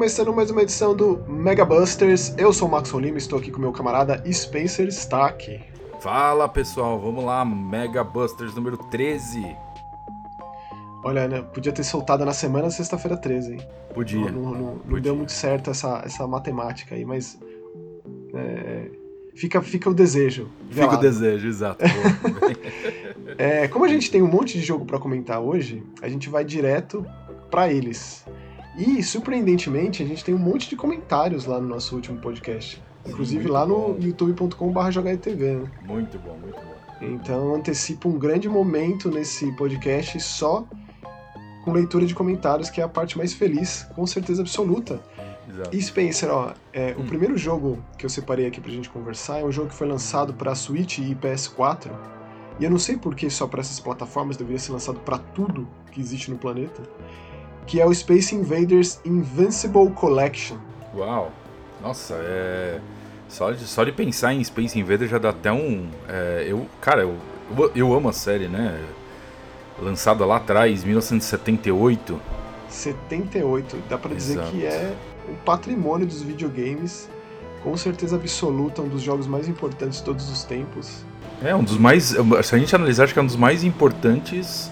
Começando mais uma edição do Mega Busters. Eu sou o Max Lima, estou aqui com meu camarada Spencer Stack. Fala pessoal, vamos lá, Mega Busters número 13. Olha, né, podia ter soltado na semana sexta-feira 13, hein? Podia. Não, não, não, Podia. não deu muito certo essa, essa matemática aí, mas. é, fica, fica o desejo. Fica o desejo, exato. É, como a gente tem um monte de jogo pra comentar hoje, a gente vai direto pra eles. E, surpreendentemente, a gente tem um monte de comentários lá no nosso último podcast. Inclusive muito lá no youtube.com.br jogaetv, né? muito bom, muito bom. Então antecipa um grande momento nesse podcast só com leitura de comentários, que é a parte mais feliz, com certeza absoluta. Exato. E Spencer, ó, é, o Hum. primeiro jogo que eu separei aqui pra gente conversar é um jogo que foi lançado pra Switch e PS4. E eu não sei por que só pra essas plataformas deveria ser lançado pra tudo que existe no planeta. Que é o Space Invaders Invincible Collection. Uau. Nossa, é. Só de, só de pensar em Space Invader já dá até um. é, eu, cara, eu, eu, eu amo a série, né? Lançada lá atrás, 1978. 78. Dá pra dizer que é o patrimônio dos videogames, com certeza absoluta, um dos jogos mais importantes de todos os tempos. É um dos mais. Se a gente analisar, acho que é um dos mais importantes.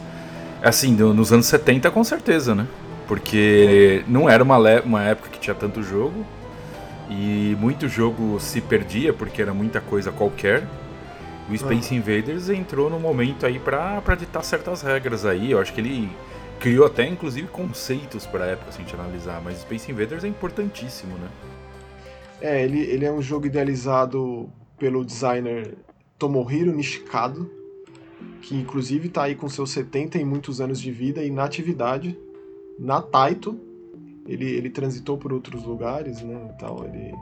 Assim, nos anos 70, com certeza, né? Porque não era uma, uma época que tinha tanto jogo. E muito jogo se perdia porque era muita coisa qualquer. O Space Invaders entrou no momento aí pra ditar certas regras aí. Eu acho que ele criou até, inclusive, conceitos pra época, se a gente analisar. Mas Space Invaders é importantíssimo, né? É, ele, ele é um jogo idealizado pelo designer Tomohiro Nishikado, que inclusive tá aí com seus 70 e muitos anos de vida e na atividade, na Taito. Ele, ele transitou por outros lugares, né, e tal, ele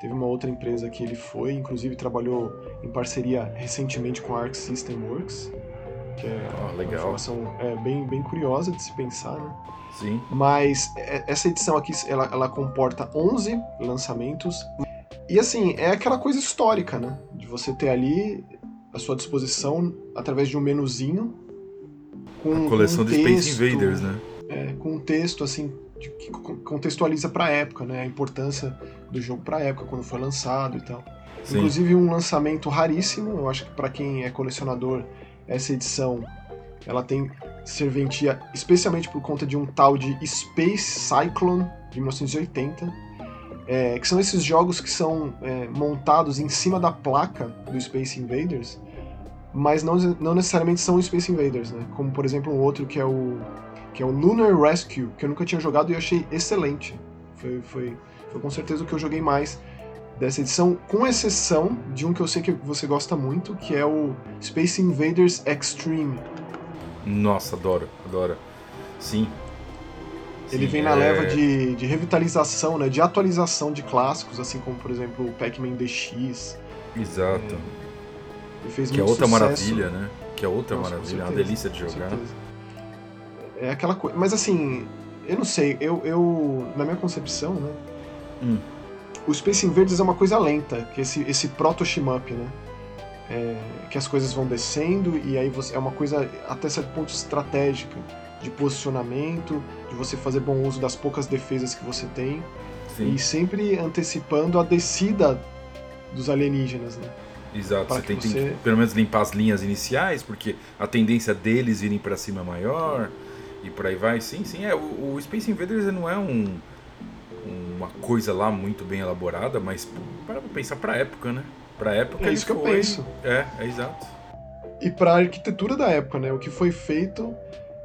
teve uma outra empresa que ele foi, inclusive trabalhou em parceria recentemente com a Arc System Works, que é uma legal. informação é, bem, bem curiosa de se pensar, né. Sim. Mas é- essa edição aqui, ela, ela comporta 11 lançamentos. E assim, é aquela coisa histórica, né? De você ter ali à sua disposição, através de um menuzinho, com Coleção com de um Space texto, Invaders, né? É, com um texto, assim, que co- contextualiza pra época, né? A importância do jogo pra época, quando foi lançado e tal. Sim. Inclusive um lançamento raríssimo, eu acho que pra quem é colecionador, essa edição ela tem serventia especialmente por conta de um tal de Space Cyclone de 1980, é, que são esses jogos que são é, montados em cima da placa do Space Invaders, mas não, não necessariamente são Space Invaders, né? Como por exemplo um outro que é o que é o Lunar Rescue, que eu nunca tinha jogado e achei excelente. Foi, foi, foi com certeza o que eu joguei mais dessa edição, com exceção de um que eu sei que você gosta muito, que é o Space Invaders Extreme. Nossa, adoro, adoro. Sim. Ele Sim, vem na é- leva de, de revitalização, né, de atualização de clássicos, assim como, por exemplo, o Pac-Man DX. Exato. Ele fez Que é outra sucesso. maravilha, né? Que é outra Nossa, com maravilha, é uma delícia de com jogar. certeza. É aquela coisa. Mas assim, eu não sei, eu, eu na minha concepção, né? Hum. O Space Invaders é uma coisa lenta, que esse, esse proto shmup, né? É, que as coisas vão descendo e aí você é uma coisa até certo ponto estratégica de posicionamento, de você fazer bom uso das poucas defesas que você tem Sim, e sempre antecipando a descida dos alienígenas, né? exato. para Você tem, tem você- que pelo menos limpar as linhas iniciais, porque a tendência deles irem pra cima é maior e por aí vai. Sim, sim. É, o, o Space Invaders não é um, uma coisa lá muito bem elaborada, mas para pensar pra época, né? Pra época É isso que eu foi- penso. É, é exato. e para a arquitetura da época, né? O que foi feito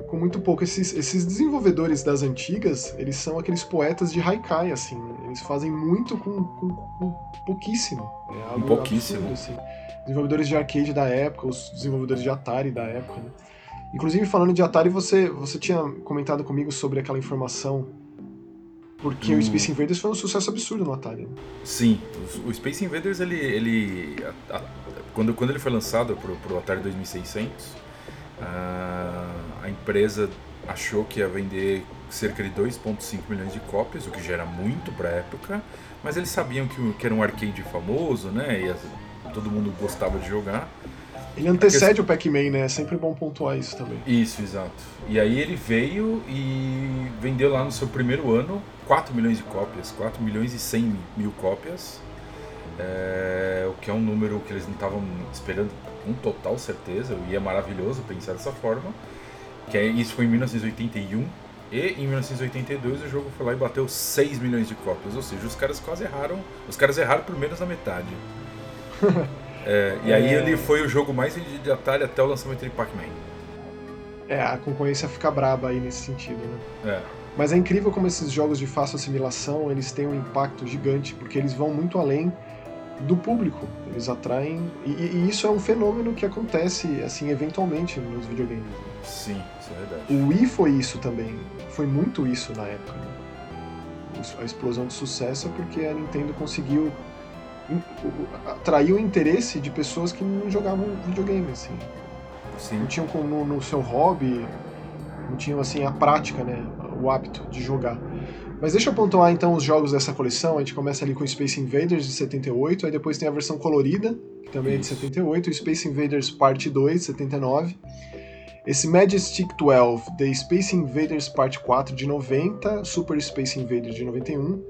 com muito pouco. Esses, esses desenvolvedores das antigas, eles são aqueles poetas de haikai, assim. Eles fazem muito com, com- com pouquíssimo. É algo pouquíssimo. absurdo, assim. Desenvolvedores de arcade da época, os desenvolvedores de Atari da época, né? Inclusive, falando de Atari, você, você tinha comentado comigo sobre aquela informação. Porque Hum. o Space Invaders foi um sucesso absurdo no Atari. né? Sim, o, o Space Invaders, ele. ele a- a- quando, quando ele foi lançado pro, pro Atari 2600, a, a empresa achou que ia vender cerca de 2,5 milhões de cópias, o que já era muito pra época, mas eles sabiam que, o- que era um arcade famoso, né? E todo mundo gostava de jogar. Ele antecede o Pac-Man, né? É sempre bom pontuar isso também. Isso, exato. E aí ele veio e vendeu lá no seu primeiro ano 4 milhões de cópias, 4 milhões e 100 mil cópias. É, o que é um número que eles não estavam esperando com total certeza, e é maravilhoso pensar dessa forma. Que é, isso foi em 1981, e em 1982 o jogo foi lá e bateu 6 milhões de cópias, ou seja, os caras quase erraram, os caras erraram por menos da metade. é, e aí é... ele foi o jogo mais vendido de Atari até o lançamento de Pac-Man. É, a concorrência fica braba aí nesse sentido, né? É. Mas é incrível como esses jogos de fácil assimilação, eles têm um impacto gigante, porque eles vão muito além do público. Eles atraem. E, e, isso é um fenômeno que acontece, assim, eventualmente nos videogames. Né? Sim, isso é verdade. O Wii foi isso também. Foi muito isso na época. Né? A explosão de sucesso é porque a Nintendo conseguiu atrair o interesse de pessoas que não jogavam videogame, assim. Sim. Não tinham no, no seu hobby, não tinham, assim, a prática, né? O hábito de jogar. Mas deixa eu pontuar então os jogos dessa coleção. A gente começa ali com Space Invaders de 78, aí depois tem a versão colorida, que também Isso. é de 78, o Space Invaders Parte 2, de 79. Esse Majestic 12, The Space Invaders Parte 4 de 90, Super Space Invaders de 91,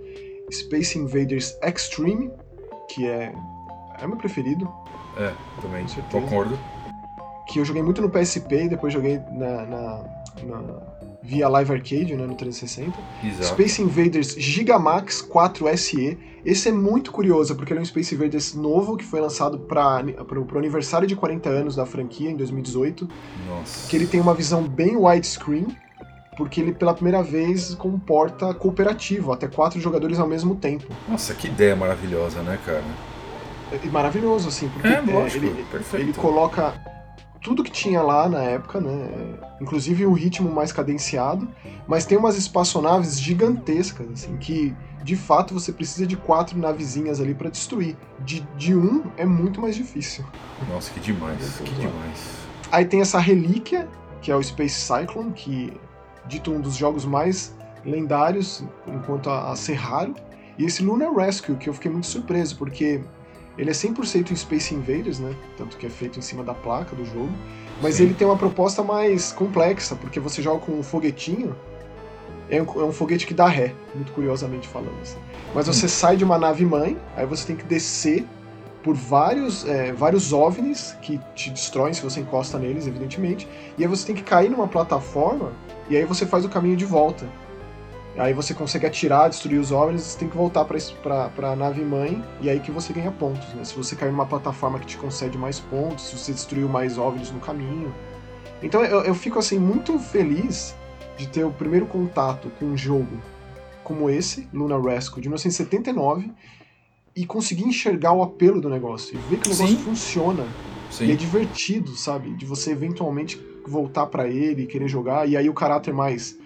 Space Invaders Extreme, que é, é meu preferido. É, também, concordo. Que eu joguei muito no PSP e depois joguei na, na, na via Live Arcade, né, no 360. Exato. Space Invaders Gigamax 4 SE. Esse é muito curioso, porque ele é um Space Invaders novo que foi lançado para o aniversário de 40 anos da franquia, em 2018. Nossa. Que ele tem uma visão bem widescreen, porque ele pela primeira vez comporta cooperativo, até quatro jogadores ao mesmo tempo. Nossa, que ideia maravilhosa, né, cara? É maravilhoso, assim, porque é, é, lógico, ele, ele coloca tudo que tinha lá na época, né? Inclusive o ritmo mais cadenciado, mas tem umas espaçonaves gigantescas, assim, que de fato você precisa de quatro navezinhas ali para destruir. De, de um é muito mais difícil. Nossa, que demais, que demais. Aí tem essa relíquia, que é o Space Cyclone, que dito um dos jogos mais lendários enquanto a, a ser raro. E esse Lunar Rescue, que eu fiquei muito surpreso, porque ele é 100% em Space Invaders, né? Tanto que é feito em cima da placa do jogo. Mas Sim. ele tem uma proposta mais complexa, porque você joga com um foguetinho. É um, é um foguete que dá ré, muito curiosamente falando. Assim. Mas você hum. sai de uma nave mãe, aí você tem que descer por vários, é, vários OVNIs que te destroem se você encosta neles, evidentemente. E aí você tem que cair numa plataforma e aí você faz o caminho de volta. Aí você consegue atirar, destruir os OVNIs, você tem que voltar para a nave mãe e aí que você ganha pontos. Né? Se você cair numa plataforma que te concede mais pontos, se você destruiu mais OVNIs no caminho. Então eu, eu fico assim muito feliz de ter o primeiro contato com um jogo como esse, Luna Rescue, de 1979, e conseguir enxergar o apelo do negócio e ver que o negócio Sim. funciona. Sim. E é divertido, sabe? De você eventualmente voltar para ele e querer jogar, e aí o caráter mais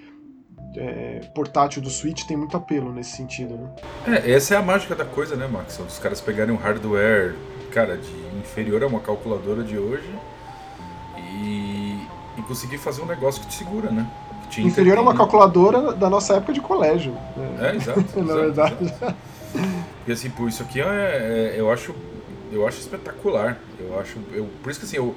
é, portátil do Switch tem muito apelo nesse sentido, né? É, essa é a mágica da coisa, né, Max? Os caras pegarem um hardware, cara, de inferior a uma calculadora de hoje e, e conseguir fazer um negócio que te segura, né? Te inferior a uma calculadora da nossa época de colégio. Né? É, exato. Na exato, verdade. Exato. Porque assim, por isso aqui é, é, eu acho eu acho espetacular. Eu acho, eu, por isso que assim, eu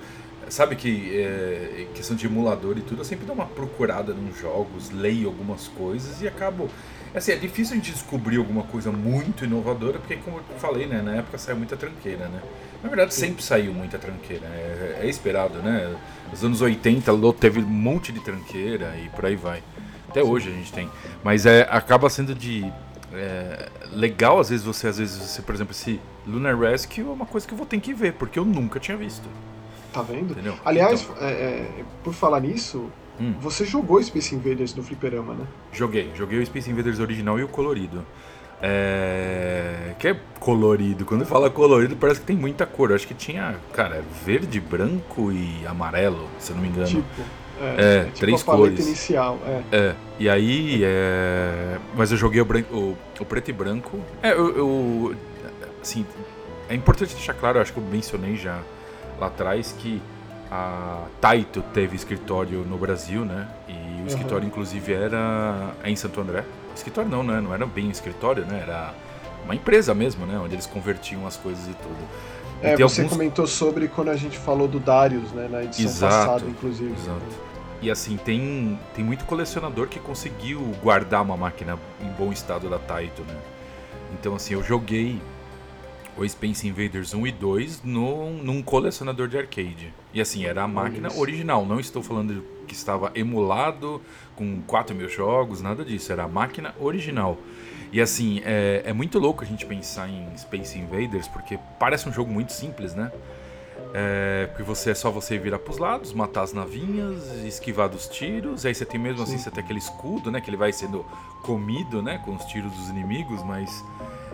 Sabe que é, questão de emulador e tudo, eu sempre dou uma procurada nos jogos, leio algumas coisas e acabo. Assim, é difícil a gente descobrir alguma coisa muito inovadora, porque como eu falei, né, na época saiu muita tranqueira, né? Na verdade, sempre saiu muita tranqueira, é, é esperado, né? Nos anos 80 teve um monte de tranqueira e por aí vai. Até hoje a gente tem. Mas é, acaba sendo de é, legal às vezes você às vezes você por exemplo esse Lunar Rescue é uma coisa que eu vou ter que ver porque eu nunca tinha visto Tá vendo? Entendeu? Aliás, Então. é, é, por falar nisso, Hum. você jogou Space Invaders no fliperama, né? Joguei, joguei o Space Invaders original e o colorido. É... Que é colorido. Quando fala colorido, parece que tem muita cor. Eu acho que tinha, cara, verde, branco e amarelo, se eu não me engano. Tipo, É, tipo três a cores. inicial. É. É, e aí. É... Mas eu joguei o, bran- o- o preto e branco. É, eu, eu- Assim, é importante deixar claro, acho que eu mencionei já lá atrás que a Taito teve escritório no Brasil, né? E o escritório, inclusive, era em Santo André. Escritório não, né? Não era bem escritório, né? Era uma empresa mesmo, né? Onde eles convertiam as coisas e tudo. É, você alguns... comentou sobre quando a gente falou do Darius, né, na edição exato, passada, inclusive. Exato. E assim, tem, tem muito colecionador que conseguiu guardar uma máquina em bom estado da Taito, né? Então assim, eu joguei o Space Invaders 1 e 2 no, num colecionador de arcade. E assim, era a máquina original, não estou falando que estava emulado com 4 mil jogos, nada disso, era a máquina original. E assim, é, é muito louco a gente pensar em Space Invaders, porque parece um jogo muito simples, né? É, porque você é só você virar pros lados, matar as navinhas, esquivar dos tiros, aí você tem mesmo assim, Sim. você tem aquele escudo, né? Que ele vai sendo comido, né? Com os tiros dos inimigos, mas.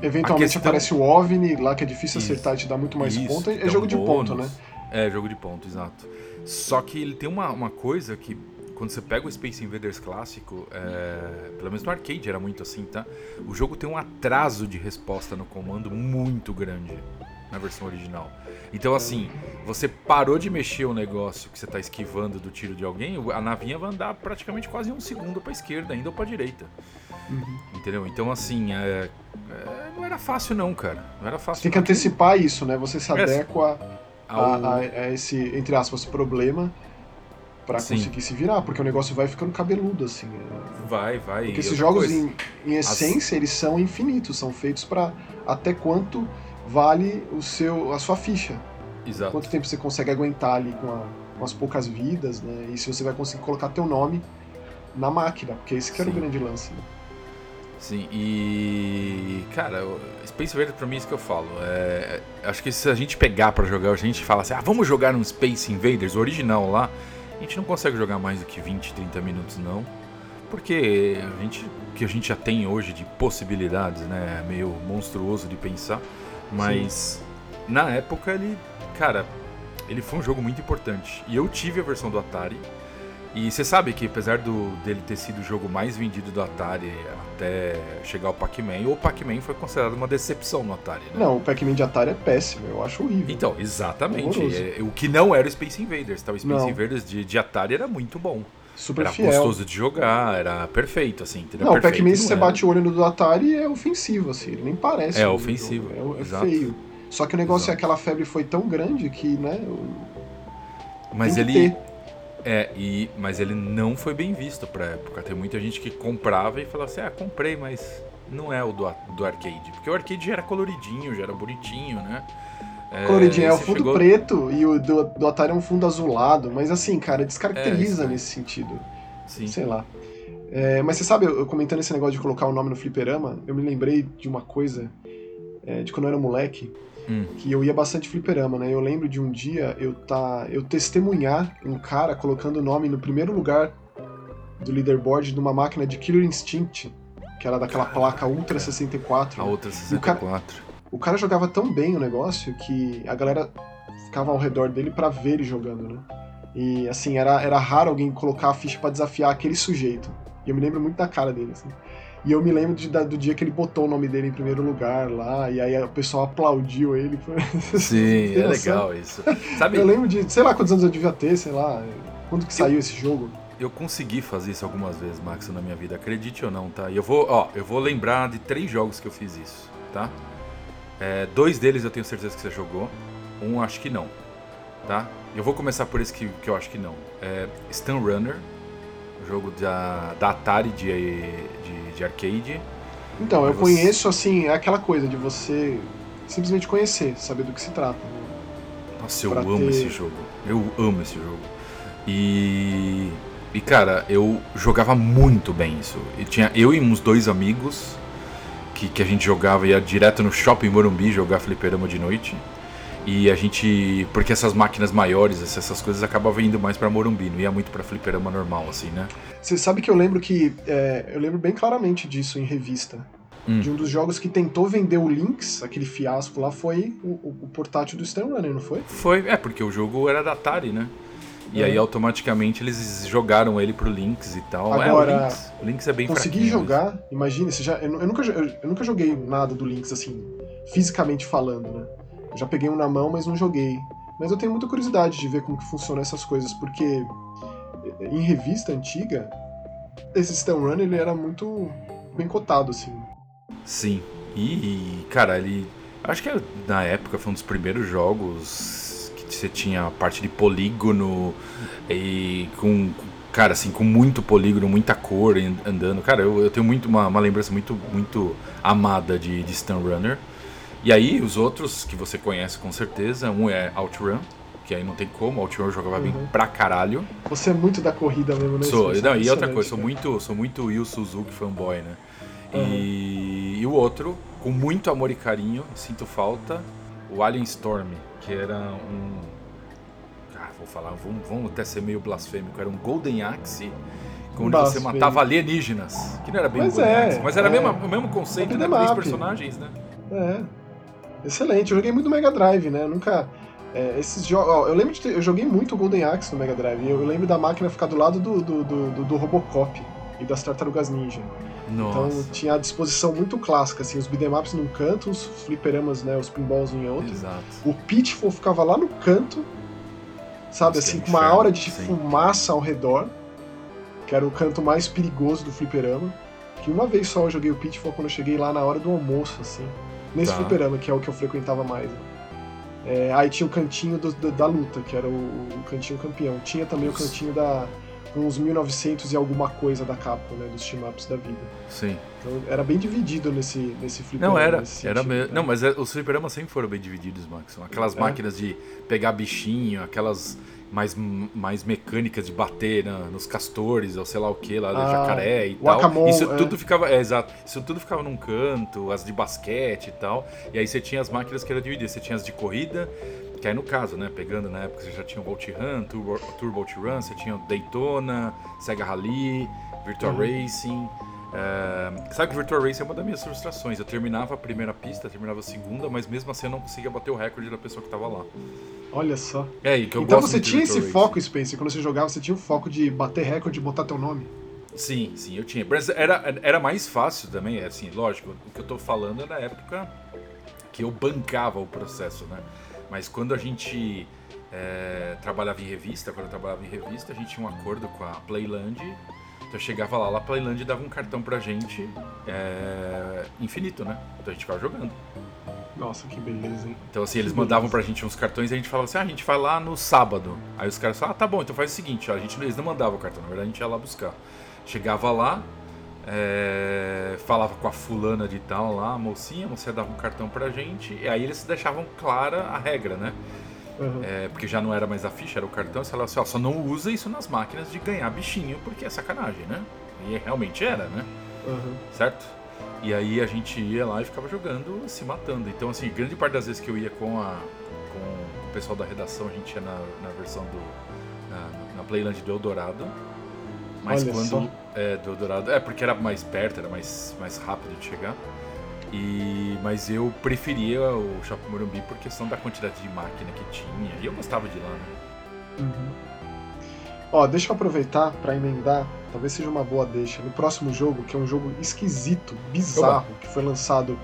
Eventualmente questão... aparece o OVNI lá que é difícil Isso. acertar e te dá muito mais Isso, ponto. É jogo um de ponto, né? É, jogo de ponto, exato. Só que ele tem uma, uma coisa que quando você pega o Space Invaders clássico, é, pelo menos no arcade era muito assim, tá? O jogo tem um atraso de resposta no comando muito grande na versão original. Então, assim, você parou de mexer o negócio que você está esquivando do tiro de alguém, a navinha vai andar praticamente quase um segundo para a esquerda, ainda ou para a direita. Uhum. Entendeu? Então, assim, é, é, não era fácil, não, cara. Não era fácil. Tem que antecipar isso, né? Você se adequa a, a, a, esse, entre aspas, problema para conseguir se virar, porque o negócio vai ficando cabeludo, assim. Né? Vai, vai. Porque esses jogos, coisa... em, em, essência, As... eles são infinitos, são feitos para até quanto vale o seu, a sua ficha. Exato. Quanto tempo você consegue aguentar ali com, a, com as poucas vidas, né? E se você vai conseguir colocar teu nome na máquina, porque esse que era Sim. o grande lance. Né? Sim, e. Cara, Space Invaders pra mim é isso que eu falo. É, acho que se a gente pegar para jogar, a gente fala assim, ah, vamos jogar um Space Invaders original lá. A gente não consegue jogar mais do que 20, 30 minutos, não. Porque a gente, o que a gente já tem hoje de possibilidades, né? É meio monstruoso de pensar. Mas Sim. na época ele, cara, ele foi um jogo muito importante. E eu tive a versão do Atari. E você sabe que apesar do, dele ter sido o jogo mais vendido do Atari até chegar ao Pac-Man, o Pac-Man foi considerado uma decepção no Atari. Né? Não, o Pac-Man de Atari é péssimo, eu acho horrível. Então, exatamente. É, o que não era o Space Invaders, tá? O Space não. Invaders de, de Atari era muito bom. Super era fiel. gostoso de jogar, era perfeito, assim. Não, perfeito, o Pac-Man, se você bate o olho no do Atari, é ofensivo, assim, ele nem parece. É ofensivo. É, é feio. Só que o negócio Exato. é aquela febre foi tão grande que, né? Mas ele. É, e, mas ele não foi bem visto pra época. Tem muita gente que comprava e falava assim: ah, comprei, mas não é o do, do arcade. Porque o arcade já era coloridinho, já era bonitinho, né? É, Coloridinho, é o fundo chegou... preto e o do, do Atari é um fundo azulado, mas assim, cara, descaracteriza é, nesse sentido. Sim. Sei lá. É, mas você sabe, eu, comentando esse negócio de colocar o nome no fliperama, eu me lembrei de uma coisa é, de quando eu era moleque, hum. que eu ia bastante fliperama, né? Eu lembro de um dia eu tá, eu testemunhar um cara colocando o nome no primeiro lugar do leaderboard de uma máquina de Killer Instinct, que era daquela placa Ultra 64. A Ultra 64. O cara jogava tão bem o negócio que a galera ficava ao redor dele para ver ele jogando, né? E assim, era, era raro alguém colocar a ficha para desafiar aquele sujeito. E eu me lembro muito da cara dele, assim. E eu me lembro de, da, do dia que ele botou o nome dele em primeiro lugar lá, e aí o pessoal aplaudiu ele. Sim, é legal isso. Sabe... Eu lembro de, sei lá quantos anos eu devia ter, sei lá, quando que saiu eu, esse jogo. Eu consegui fazer isso algumas vezes, Max, na minha vida, acredite ou não, tá? E eu vou, ó, eu vou lembrar de três jogos que eu fiz isso, tá? É, dois deles eu tenho certeza que você jogou. Um acho que não. Tá? Eu vou começar por esse que, que eu acho que não. É Stun Runner, jogo da, da Atari de, de, de arcade. Então, eu você... conheço assim, é aquela coisa de você simplesmente conhecer, saber do que se trata. Nossa, eu pra amo ter... esse jogo. Eu amo esse jogo. E. E cara, eu jogava muito bem isso. E tinha eu e uns dois amigos que, que a gente jogava, ia direto no shopping Morumbi jogar fliperama de noite. E a gente. Porque essas máquinas maiores, essas coisas acabavam indo mais para Morumbi, não ia muito para fliperama normal, assim, né? Você sabe que eu lembro que. É, eu lembro bem claramente disso em revista. Hum. De um dos jogos que tentou vender o Lynx, aquele fiasco lá, foi o, o, portátil do Stan Runner, não foi? Foi, é, porque o jogo era da Atari, né? E aí automaticamente eles jogaram ele pro Lynx e tal. Agora, é, o Lynx, o Lynx é bem Consegui jogar, imagine, você já, eu, eu, nunca, eu, eu, nunca joguei nada do Lynx assim, fisicamente falando, né? Já peguei um na mão, mas não joguei. Mas eu tenho muita curiosidade de ver como que funcionam essas coisas, porque em revista antiga, esse Stun Run ele era muito bem cotado, assim. Sim. E, cara, ele Acho que na época foi um dos primeiros jogos que você tinha a parte de polígono e com, cara, assim, com muito polígono, muita cor andando. Cara, eu, eu tenho muito uma, uma, lembrança muito, muito amada de, de Stun Runner. E aí, os outros que você conhece com certeza, um é Outrun, que aí não tem como, Outrun jogava uhum. bem pra caralho. Você é muito da corrida mesmo, né? Sou, não, e outra coisa, sou muito, sou muito Yu Suzuki fanboy, né? Uhum. E, e o outro, com muito amor e carinho, sinto falta, o Alien Storm, que era um. Ah, vou falar, vamos, vamos até ser meio blasfêmico, era um Golden Axe onde você matava alienígenas. Que não era bem mas Golden é, Axe, mas era é. o mesmo conceito, né? Três personagens, né? É. Excelente, eu joguei muito Mega Drive, né? Eu nunca. É, esses jogos. Eu lembro de ter, eu joguei muito Golden Axe no Mega Drive. Eu, eu lembro da máquina ficar do lado do, do, do, do Robocop e das Tartarugas Ninja. Nossa. Então tinha a disposição muito clássica, assim, os beatemaps num canto, os fliperamas, né, os pinballs em outro. Exato. O Pitfall ficava lá no canto, sabe, Isso assim, com uma aura de sim. fumaça ao redor, que era o canto mais perigoso do fliperama. Que uma vez só eu joguei o Pitfall quando eu cheguei lá na hora do almoço, assim, nesse tá. fliperama, que é o que eu frequentava mais. Né? É, aí tinha o cantinho do, do, da luta, que era o, o cantinho campeão. Tinha também o cantinho da uns 1900 e alguma coisa da Capcom, né, dos team-ups da vida. Sim. Então era bem dividido nesse, nesse fliperama. Não, era, era sentido, me... né? Não, mas é, os fliperamas sempre foram bem divididos, Max. Aquelas é. máquinas de pegar bichinho, aquelas mais, mais mecânicas de bater na, nos castores, ou sei lá o que, lá ah, jacaré e tal. Acamon, isso é. tudo ficava. É, exato. Isso tudo ficava num canto, as de basquete e tal. E aí você tinha as máquinas que eram divididas. Você tinha as de corrida, que aí no caso, né, pegando na época você já tinha o Volt Run, Turbo, Turbo Run, você tinha o Daytona, Sega Rally, Virtual uhum. Racing. É, sabe que Virtual Racing é uma das minhas frustrações. Eu terminava a primeira pista, terminava a segunda, mas mesmo assim eu não conseguia bater o recorde da pessoa que estava lá. Olha só. É, e que eu então você tinha esse Racing. foco, Spencer, quando você jogava, você tinha o foco de bater recorde e botar teu nome? Sim, sim, eu tinha. Mas era, era mais fácil também, é assim, lógico, o que eu tô falando é da época que eu bancava o processo, né? Mas quando a gente é, trabalhava em revista, quando eu trabalhava em revista, a gente tinha um acordo com a Playland. Então eu chegava lá, a Playland dava um cartão pra gente é, infinito, né? Então a gente ficava jogando. Nossa, que beleza, hein? Então assim, eles mandavam pra gente uns cartões e a gente falava assim, ah, a gente vai lá no sábado. Aí os caras falavam, ah, tá bom, então faz o seguinte, ó, a gente, eles não mandavam o cartão, na verdade a gente ia lá buscar. Chegava lá, é, falava com a fulana de tal lá, a mocinha, você dava um cartão pra gente, e aí eles deixavam clara a regra, né? Uhum. É, porque já não era mais a ficha, era o cartão, você falava assim, ó, só não usa isso nas máquinas de ganhar bichinho, porque é sacanagem, né? E realmente era, né? Uhum. Certo? E aí a gente ia lá e ficava jogando, se matando. Então, assim, grande parte das vezes que eu ia com, a, com o pessoal da redação, a gente ia na, na versão do. na, na Playland do Eldorado. Mas Olha quando. Só. É, do Dourado. É, porque era mais perto, era mais, mais rápido de chegar. E, mas eu preferia o Shopping Morumbi por questão da quantidade de máquina que tinha. E eu gostava de lá, né? Uhum. Ó, deixa eu aproveitar para emendar, talvez seja uma boa deixa. No próximo jogo, que é um jogo esquisito, bizarro, Oba. que foi lançado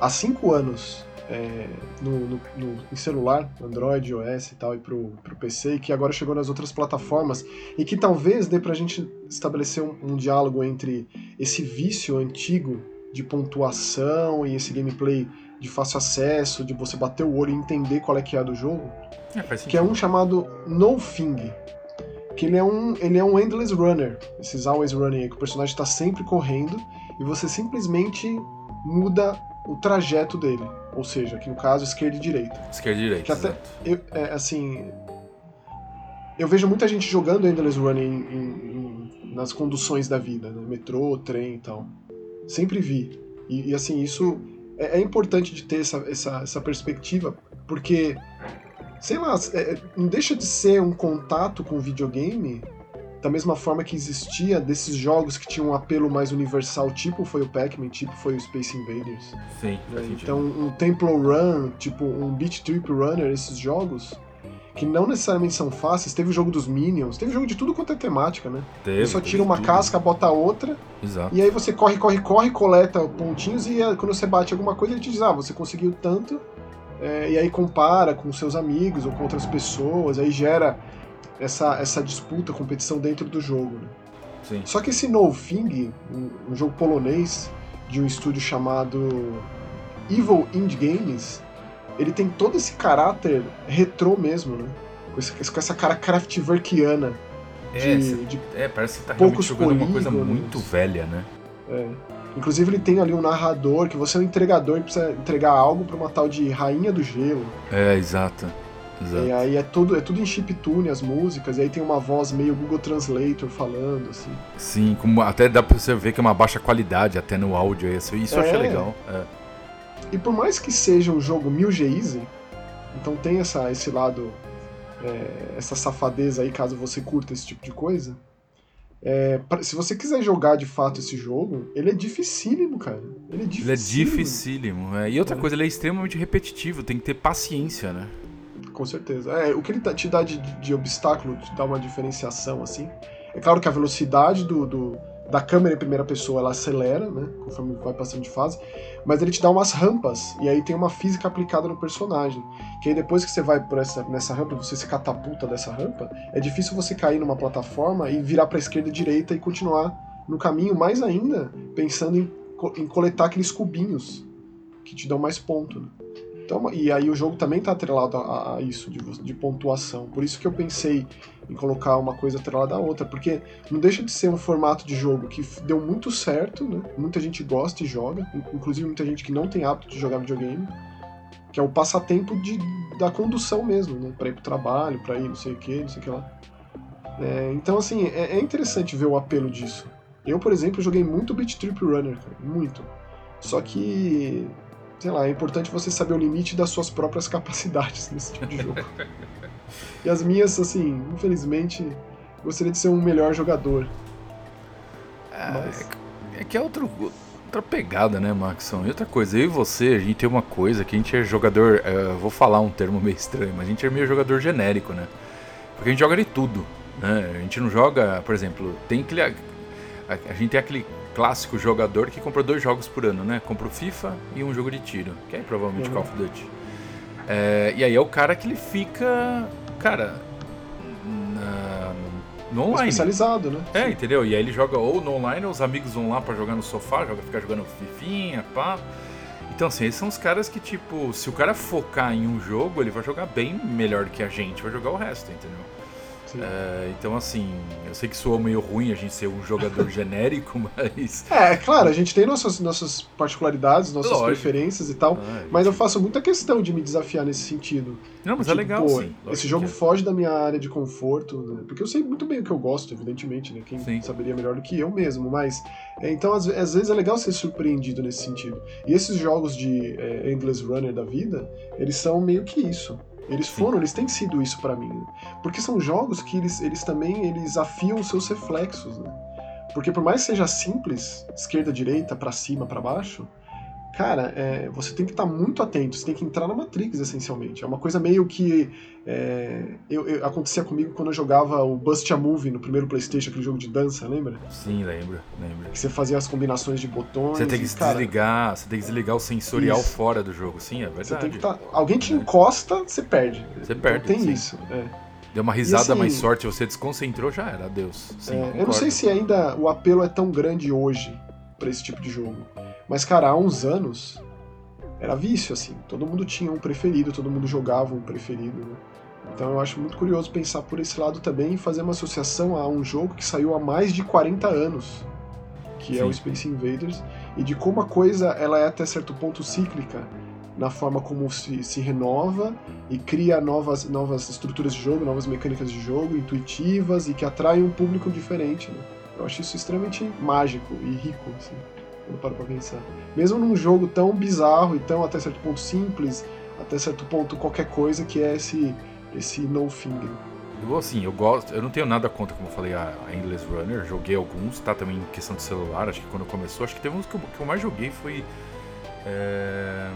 há cinco anos é, no, no, no, em celular, Android, iOS e tal, e pro, pro PC, e que agora chegou nas outras plataformas, e que talvez dê pra gente estabelecer um, um diálogo entre esse vício antigo de pontuação e esse gameplay de fácil acesso, de você bater o olho e entender qual é que é do jogo, é, que é um chamado No Thing, que ele é um, ele é um endless runner, esses always running aí, que o personagem está sempre correndo e você simplesmente muda o trajeto dele. Ou seja, aqui no caso, esquerda e direita. Esquerda e direita. Que até, eu, é, assim. Eu vejo muita gente jogando Endless Running em, em, nas conduções da vida, né? metrô, trem e tal. Sempre vi. E, e assim, isso é, é, importante de ter essa, essa, essa perspectiva, porque, sei lá, é, não deixa de ser um contato com o videogame da mesma forma que existia desses jogos que tinham um apelo mais universal, tipo foi o Pac-Man, tipo foi o Space Invaders. Sim, né? Então, um Temple Run, tipo um Beat Trip Runner, esses jogos, que não necessariamente são fáceis. Teve o jogo dos Minions, teve jogo de tudo quanto é temática, né? Teve, você só tira uma tudo. casca, bota outra, Exato. e aí você corre, corre, corre, coleta pontinhos, e quando você bate alguma coisa, ele te diz, ah, você conseguiu tanto, é, e aí compara com seus amigos ou com outras pessoas, aí gera essa, essa disputa, competição dentro do jogo. Né? Sim. Só que esse No Thing, um, um, jogo polonês de um estúdio chamado Evil Indie Games, ele tem todo esse caráter retrô mesmo, né? Com, esse, com essa cara Kraftwerkiana. É, de, de é, parece que tá poucos jogando uma coisa muito velha, né? É. Inclusive ele tem ali um narrador, que você é um entregador e precisa entregar algo pra uma tal de Rainha do Gelo. É, exato. Exato. E aí é tudo, é tudo em chiptune as músicas, e aí tem uma voz meio Google Translator falando, assim. Sim, como até dá pra você ver que é uma baixa qualidade até no áudio, isso, isso é. eu achei é. legal. É. E por mais que seja um jogo 1000G easy, então tem essa, esse lado, é, essa safadeza aí, caso você curta esse tipo de coisa, é, se você quiser jogar de fato esse jogo, ele é dificílimo, cara. Ele é dificílimo. Ele é dificílimo. É. E outra é. coisa, ele é extremamente repetitivo, tem que ter paciência, né? Com certeza. É, o que ele te dá de, de obstáculo, te dá uma diferenciação, assim. É claro que a velocidade do, do da câmera em primeira pessoa ela acelera, né? Conforme vai passando de fase. Mas ele te dá umas rampas, e aí tem uma física aplicada no personagem. Que aí depois que você vai por essa, nessa rampa, você se catapulta dessa rampa, é difícil você cair numa plataforma e virar pra esquerda e direita e continuar no caminho, mais ainda pensando em, em coletar aqueles cubinhos que te dão mais ponto. Né? Então, e aí o jogo também está atrelado a, a isso, de, de, pontuação. Por isso que eu pensei em colocar uma coisa atrelada à outra, porque não deixa de ser um formato de jogo que deu muito certo, né? Muita gente gosta e joga, inclusive muita gente que não tem hábito de jogar videogame, que é o passatempo de, da condução mesmo, né? Pra ir pro trabalho, pra ir não sei o que, não sei o que lá. É, então, assim, é, é, interessante ver o apelo disso. Eu, por exemplo, joguei muito Beat Trip Runner, cara, muito. Só que sei lá, é importante você saber o limite das suas próprias capacidades nesse tipo de jogo. e as minhas, assim, infelizmente, gostaria de ser um melhor jogador. É, Mas... é que é outro, outra pegada, né, Maxon? E outra coisa, eu e você, a gente tem uma coisa que a gente é jogador, é, vou falar um termo meio estranho, mas a gente é meio jogador genérico, né? Porque a gente joga de tudo, né? A gente não joga, por exemplo, tem que a, a gente tem aquele clássico jogador que compra dois jogos por ano, né? Compra o FIFA e um jogo de tiro, que é provavelmente uhum. Call of Duty. É, e aí é o cara que ele fica, cara, na, no online. Especializado, né? É, entendeu? E aí ele joga ou no online, ou os amigos vão lá para jogar no sofá, joga, ficar jogando fifinha, pá. Então, assim, esses são os caras que, tipo, se o cara focar em um jogo, ele vai jogar bem melhor do que a gente, vai jogar o resto, entendeu? É, então, assim, eu sei que soa meio ruim a gente ser um jogador genérico, mas. É, claro, a gente tem nossas, nossas particularidades, nossas Lógico. preferências e tal, ah, mas eu faço muita questão de me desafiar nesse sentido. Não, mas é tipo, é legal, pô. Esse jogo é. foge da minha área de conforto, né? porque eu sei muito bem o que eu gosto, evidentemente, né? Quem sim. saberia melhor do que eu mesmo, mas. É, então, às, às, vezes é legal ser surpreendido nesse sentido. E esses jogos de é, Endless Runner da vida, eles são meio que isso. Eles foram, Sim. eles têm sido isso para mim. Porque são jogos que eles, eles também eles afiam os seus reflexos, né? Porque por mais que seja simples, esquerda, direita, para cima, para baixo, cara, é, você tem que estar tá muito atento, você tem que entrar na Matrix, essencialmente. É uma coisa meio que é, eu, eu, acontecia comigo quando eu jogava o Bust a Movie no primeiro Playstation, aquele jogo de dança, lembra? Sim, lembro, lembro. Que você fazia as combinações de botões. Você tem que e, cara, desligar, você tem que desligar o sensorial isso. fora do jogo, sim, é verdade. Você tem que tá, alguém te encosta, você perde. Você perde. Então, tem sim. isso, é. Deu uma risada, assim, mais sorte, você desconcentrou, já era, adeus. Sim, é, eu não sei se ainda o apelo é tão grande hoje para esse tipo de jogo. Mas, cara, há uns anos, era vício, assim. Todo mundo tinha um preferido, todo mundo jogava um preferido, né? Então eu acho muito curioso pensar por esse lado também e fazer uma associação a um jogo que saiu há mais de 40 anos, que Sim. é o Space Invaders, e de como a coisa ela é até certo ponto cíclica na forma como se, se renova e cria novas, novas estruturas de jogo, novas mecânicas de jogo, intuitivas e que atraem um público diferente. Né? Eu acho isso extremamente mágico e rico. Assim quando paro pra pensar. Mesmo num jogo tão bizarro e tão até certo ponto simples, até certo ponto qualquer coisa que é esse, esse no finger. Eu, assim, eu gosto, eu não tenho nada contra, como eu falei, a, Endless Runner, joguei alguns, tá também em questão de celular, acho que quando começou, acho que teve uns que eu, que eu mais joguei foi é,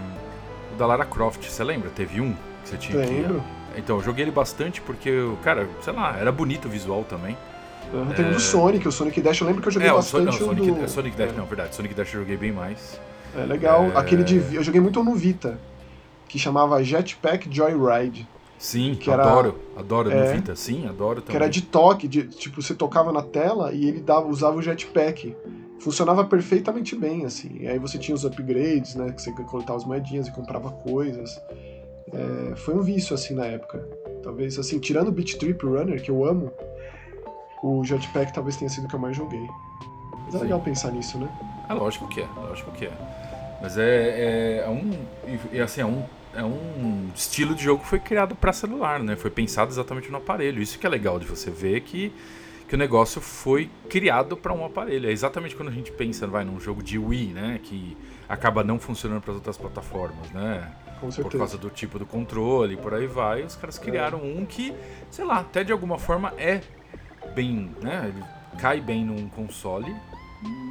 o da Lara Croft, você lembra? Teve um que você tinha Lembro. que... Então, eu joguei ele bastante porque, cara, sei lá, era bonito o visual também. Uhum, tem é... um do Sonic, o Sonic Dash, eu lembro que eu joguei é, bastante o, Sonic, do... Sonic Dash, é. não, verdade, Sonic Dash eu joguei bem mais. É legal, é... aquele de... eu joguei muito no Vita, que chamava Jetpack Joyride. Sim, que adoro, era, adoro é, no Vita, sim, adoro também. Que era de toque, de, tipo, você tocava na tela e ele dava, usava o jetpack. funcionava perfeitamente bem, assim. E aí você tinha os upgrades, né? Que você coletava as moedinhas e comprava coisas. É, foi um vício, assim, na época. Talvez, assim, tirando o Beat Trip Runner, que eu amo, o Jetpack talvez tenha sido o que eu mais joguei. Mas é Sim. legal pensar nisso, né? É lógico que é, lógico que é. Mas é, é, é um. E assim, é um, é um estilo de jogo que foi criado para celular, né? Foi pensado exatamente no aparelho. Isso que é legal de você ver que, que o negócio foi criado para um aparelho. É exatamente quando a gente pensa, vai, num jogo de Wii, né? Que acaba não funcionando para outras plataformas, né? Por causa do tipo do controle, por aí vai. Os caras criaram é. um que, sei lá, até de alguma forma é bem, né? Ele cai bem num console,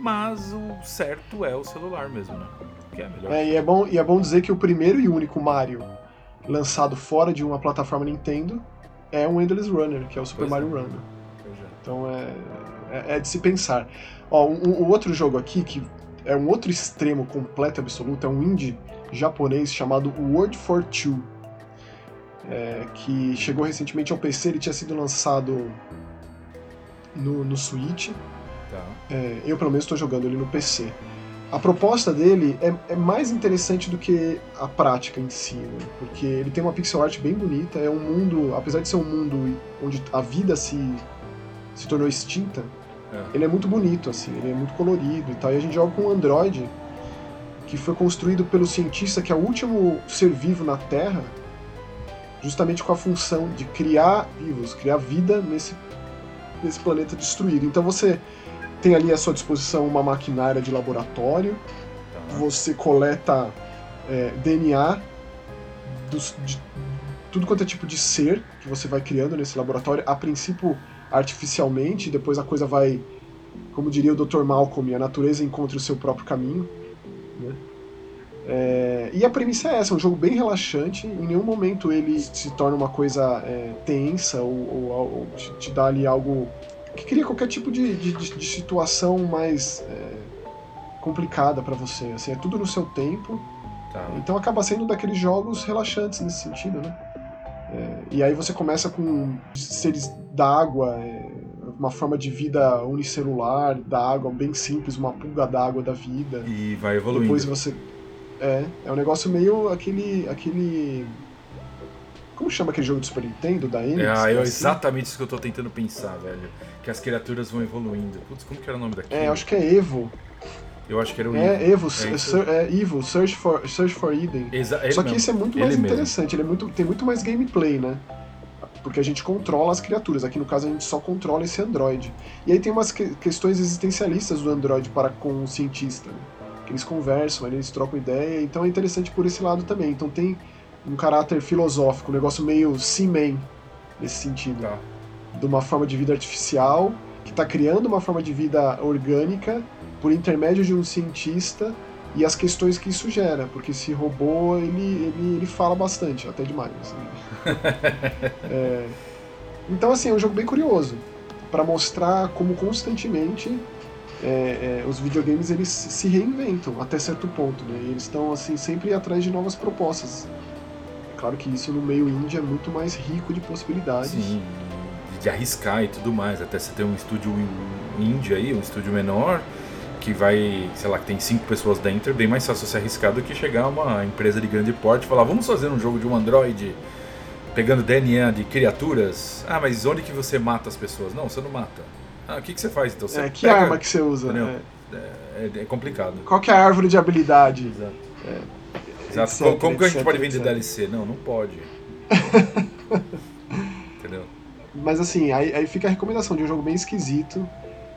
mas o certo é o celular mesmo, né? Que é melhor. É, e é bom, e é bom dizer que o primeiro e único Mario lançado fora de uma plataforma Nintendo é um Endless Runner, que é o Super pois Mario é. Run. Então é, é, é, de se pensar. Ó, um, um, outro jogo aqui que é um outro extremo completo e absoluto, é um indie japonês chamado World for Two. É, que chegou recentemente ao PC, ele tinha sido lançado no, no Switch. Tá. É, eu, pelo menos, estou jogando ele no PC. A proposta dele é, é, mais interessante do que a prática em si, né? porque ele tem uma pixel art bem bonita, é um mundo, apesar de ser um mundo onde a vida se, se tornou extinta, é. ele é muito bonito, assim, ele é muito colorido e tal. E a gente joga com um Android que foi construído pelo cientista que é o último ser vivo na Terra, justamente com a função de criar vivos, criar vida nesse, nesse planeta destruído. Então você tem ali à sua disposição uma maquinária de laboratório, tá. você coleta é, DNA dos, de tudo quanto é tipo de ser que você vai criando nesse laboratório, a princípio artificialmente, depois a coisa vai, como diria o Dr. Malcolm, a natureza encontra o seu próprio caminho. Né? É, e a premissa é essa, é um jogo bem relaxante, em nenhum momento ele se torna uma coisa é, tensa ou, ou, ou te, te, dá ali algo que cria qualquer tipo de, de, de situação mais é, complicada para você. Assim, é tudo no seu tempo. Tá. Então acaba sendo daqueles jogos relaxantes nesse sentido, né? É, e aí você começa com seres d'água, é, uma forma de vida unicelular, da água bem simples, uma pulga d'água da vida. E vai evoluindo. Depois você. É, é um negócio meio aquele. aquele como chama aquele jogo de Super Nintendo da Enix? É, é exatamente isso que eu tô tentando pensar, velho. Que as criaturas vão evoluindo. Putz, como que era o nome daquilo? É, acho que é Evo. Eu acho que era o é, Evo. É, é Evo, Search for, Search for Eden. Exa Só que esse é muito mais interessante, ele é muito, tem muito mais gameplay, né? Porque a gente controla as criaturas. Aqui no caso a gente só controla esse Android. E aí tem umas que questões existencialistas do Android para com o cientista. Né? Eles conversam, eles trocam ideia. Então é interessante por esse lado também. Então tem um caráter filosófico, um negócio meio Seaman nesse sentido. Tá. De uma forma de vida artificial, que está criando uma forma de vida orgânica por intermédio de um cientista e as questões que isso gera, porque esse robô ele, ele, ele fala bastante, até demais. Assim. é, então, assim, é um jogo bem curioso para mostrar como constantemente é, é, os videogames eles se reinventam até certo ponto, né? Eles estão assim sempre atrás de novas propostas. Claro que isso no meio indie é muito mais rico de possibilidades. Sim, de arriscar e tudo mais. Até você ter um estúdio indie aí, um estúdio menor, que vai, sei lá, que tem cinco pessoas dentro, é bem mais fácil se arriscar do que chegar uma empresa de grande porte e falar, vamos fazer um jogo de um Android pegando DNA de criaturas. Ah, mas onde que você mata as pessoas? Não, você não mata. Ah, o que, que você faz então? Você é, que pega... arma que você usa? É. É, é, complicado. Qual que é a árvore de habilidade? Exato. É. Exato. Etc, como, que a gente pode vender etc. DLC? Não, não pode. Entendeu? Mas assim, aí, aí fica a recomendação de um jogo bem esquisito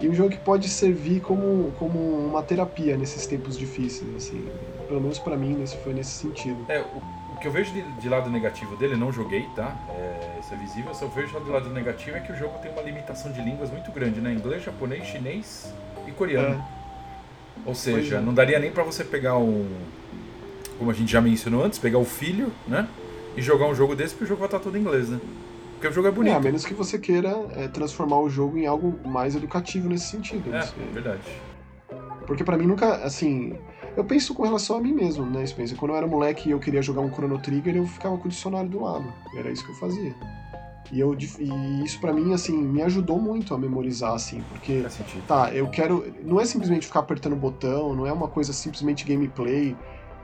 e um jogo que pode servir como, como uma terapia nesses tempos difíceis, assim. Pelo menos para mim, isso foi nesse sentido. É, o que eu vejo de, de, lado negativo dele, não joguei, tá? É, isso é visível, só vejo do lado negativo é que o jogo tem uma limitação de línguas muito grande, né? Inglês, japonês, chinês e coreano. É. Ou seja, é. não daria nem para você pegar um como a gente já mencionou antes, pegar o filho, né? E jogar um jogo desse, porque o jogo vai estar todo em inglês, né? Porque o jogo é bonito. É, a menos que você queira é, transformar o jogo em algo mais educativo nesse sentido. É, é verdade. Porque para mim nunca, assim. Eu penso com relação a mim mesmo, né, Spencer? Quando eu era moleque e eu queria jogar um Chrono Trigger, eu ficava com o dicionário do lado. Era isso que eu fazia. E, eu, e isso para mim, assim, me ajudou muito a memorizar, assim, porque, tá, eu quero, não é simplesmente ficar apertando botão, não é uma coisa simplesmente gameplay,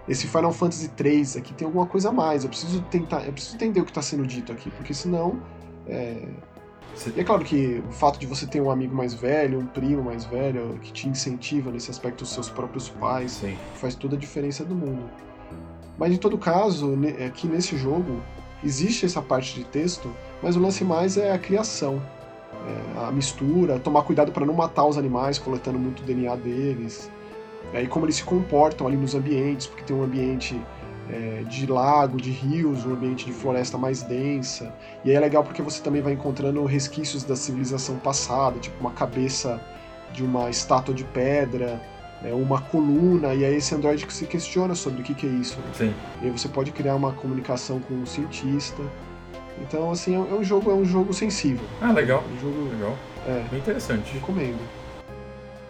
esse Final Fantasy 3 aqui tem alguma coisa a mais, eu preciso tentar, eu preciso entender o que está sendo dito aqui, porque senão, é... E é claro que o fato de você ter um amigo mais velho, um primo mais velho, que te incentiva nesse aspecto, os seus próprios pais, Sim. faz toda a diferença do mundo. Mas em todo caso, aqui nesse jogo, existe essa parte de texto, mas o lance mais é a criação. É a mistura, tomar cuidado para não matar os animais, coletando muito DNA deles. É, e como eles se comportam ali nos ambientes, porque tem um ambiente é, de lago, de rios, um ambiente de floresta mais densa. E aí é legal porque você também vai encontrando resquícios da civilização passada, tipo uma cabeça de uma estátua de pedra, né, uma coluna, e aí esse androide que se questiona sobre o que, que é isso. Sim. E aí você pode criar uma comunicação com um cientista. Então, assim, é um jogo, é um jogo sensível. Ah, legal. É um jogo legal. É, Bem interessante. Recomendo.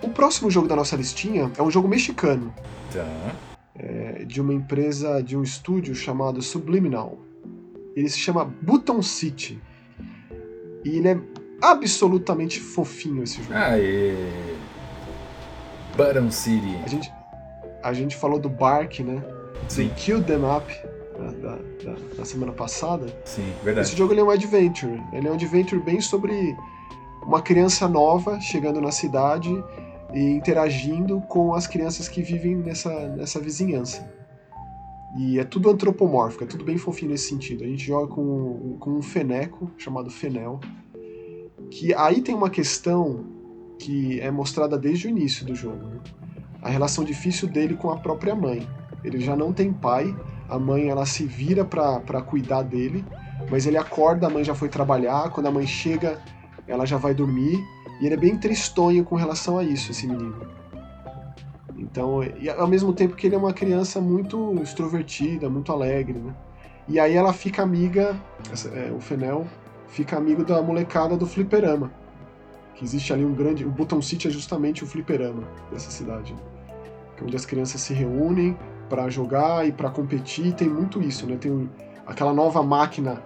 O próximo jogo da nossa listinha é um jogo mexicano. Tá. De uma empresa, de um estúdio chamado Subliminal. Ele se chama Button City. E ele é absolutamente fofinho esse jogo. Aê! Button City. A gente, a gente falou do Bark, né? Sim. Do Kill Them Up da, da, da, semana passada. Sim, verdade. Esse jogo ele é um adventure. Ele é um adventure bem sobre uma criança nova chegando na cidade e interagindo com as crianças que vivem nessa, nessa vizinhança. E é tudo antropomórfico, é tudo bem fofinho nesse sentido. A gente joga com, com um feneco chamado Fenel, que aí tem uma questão que é mostrada desde o início do jogo. Né? A relação difícil dele com a própria mãe. Ele já não tem pai, a mãe ela se vira para cuidar dele, mas ele acorda, a mãe já foi trabalhar, quando a mãe chega, ela já vai dormir, e ele é bem tristonho com relação a isso, esse menino. Então, e ao mesmo tempo que ele é uma criança muito extrovertida, muito alegre, né? E aí ela fica amiga, é, o Fenel fica amigo da molecada do fliperama. Que existe ali um grande. O Button City é justamente o fliperama dessa cidade. Que é onde as crianças se reúnem para jogar e para competir. Tem muito isso, né? Tem aquela nova máquina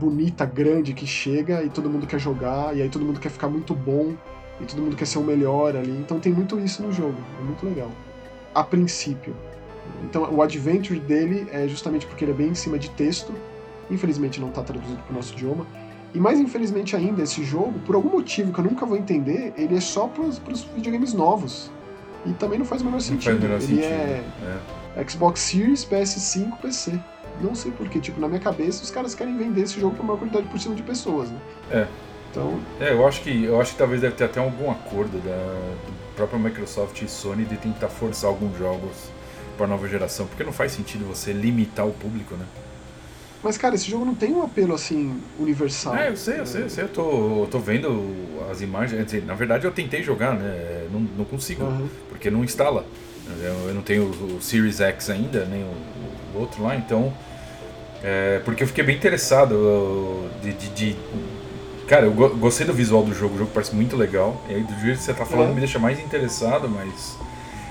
bonita, grande que chega e todo mundo quer jogar, e aí todo mundo quer ficar muito bom, e todo mundo quer ser o melhor ali. Então tem muito isso no jogo, é muito legal. A princípio. Então o adventure dele é justamente porque ele é bem em cima de texto, infelizmente não está traduzido para o nosso idioma. E mais infelizmente ainda, esse jogo, por algum motivo que eu nunca vou entender, ele é só para os videogames novos. E também não faz o menor sentido. O menor ele sentido. é, é Xbox Series, PS5, PC. Não sei porquê, tipo, na minha cabeça os caras querem vender esse jogo pra uma quantidade por cima de pessoas, né? É. Então. É, eu acho que eu acho que talvez deve ter até algum acordo da própria Microsoft e Sony de tentar forçar alguns jogos para nova geração, porque não faz sentido você limitar o público, né? Mas, cara, esse jogo não tem um apelo assim universal. É, eu sei, eu sei, eu sei. Eu tô, eu tô vendo as imagens. Na verdade, eu tentei jogar, né? Não, não consigo, Uhum. porque não instala. Eu, eu não tenho o Series X ainda, nem o, o outro lá, então. É, porque eu fiquei bem interessado de. de- de- cara, eu go- gostei do visual do jogo, o jogo parece muito legal. E aí, do jeito que você tá falando, É. me deixa mais interessado, mas.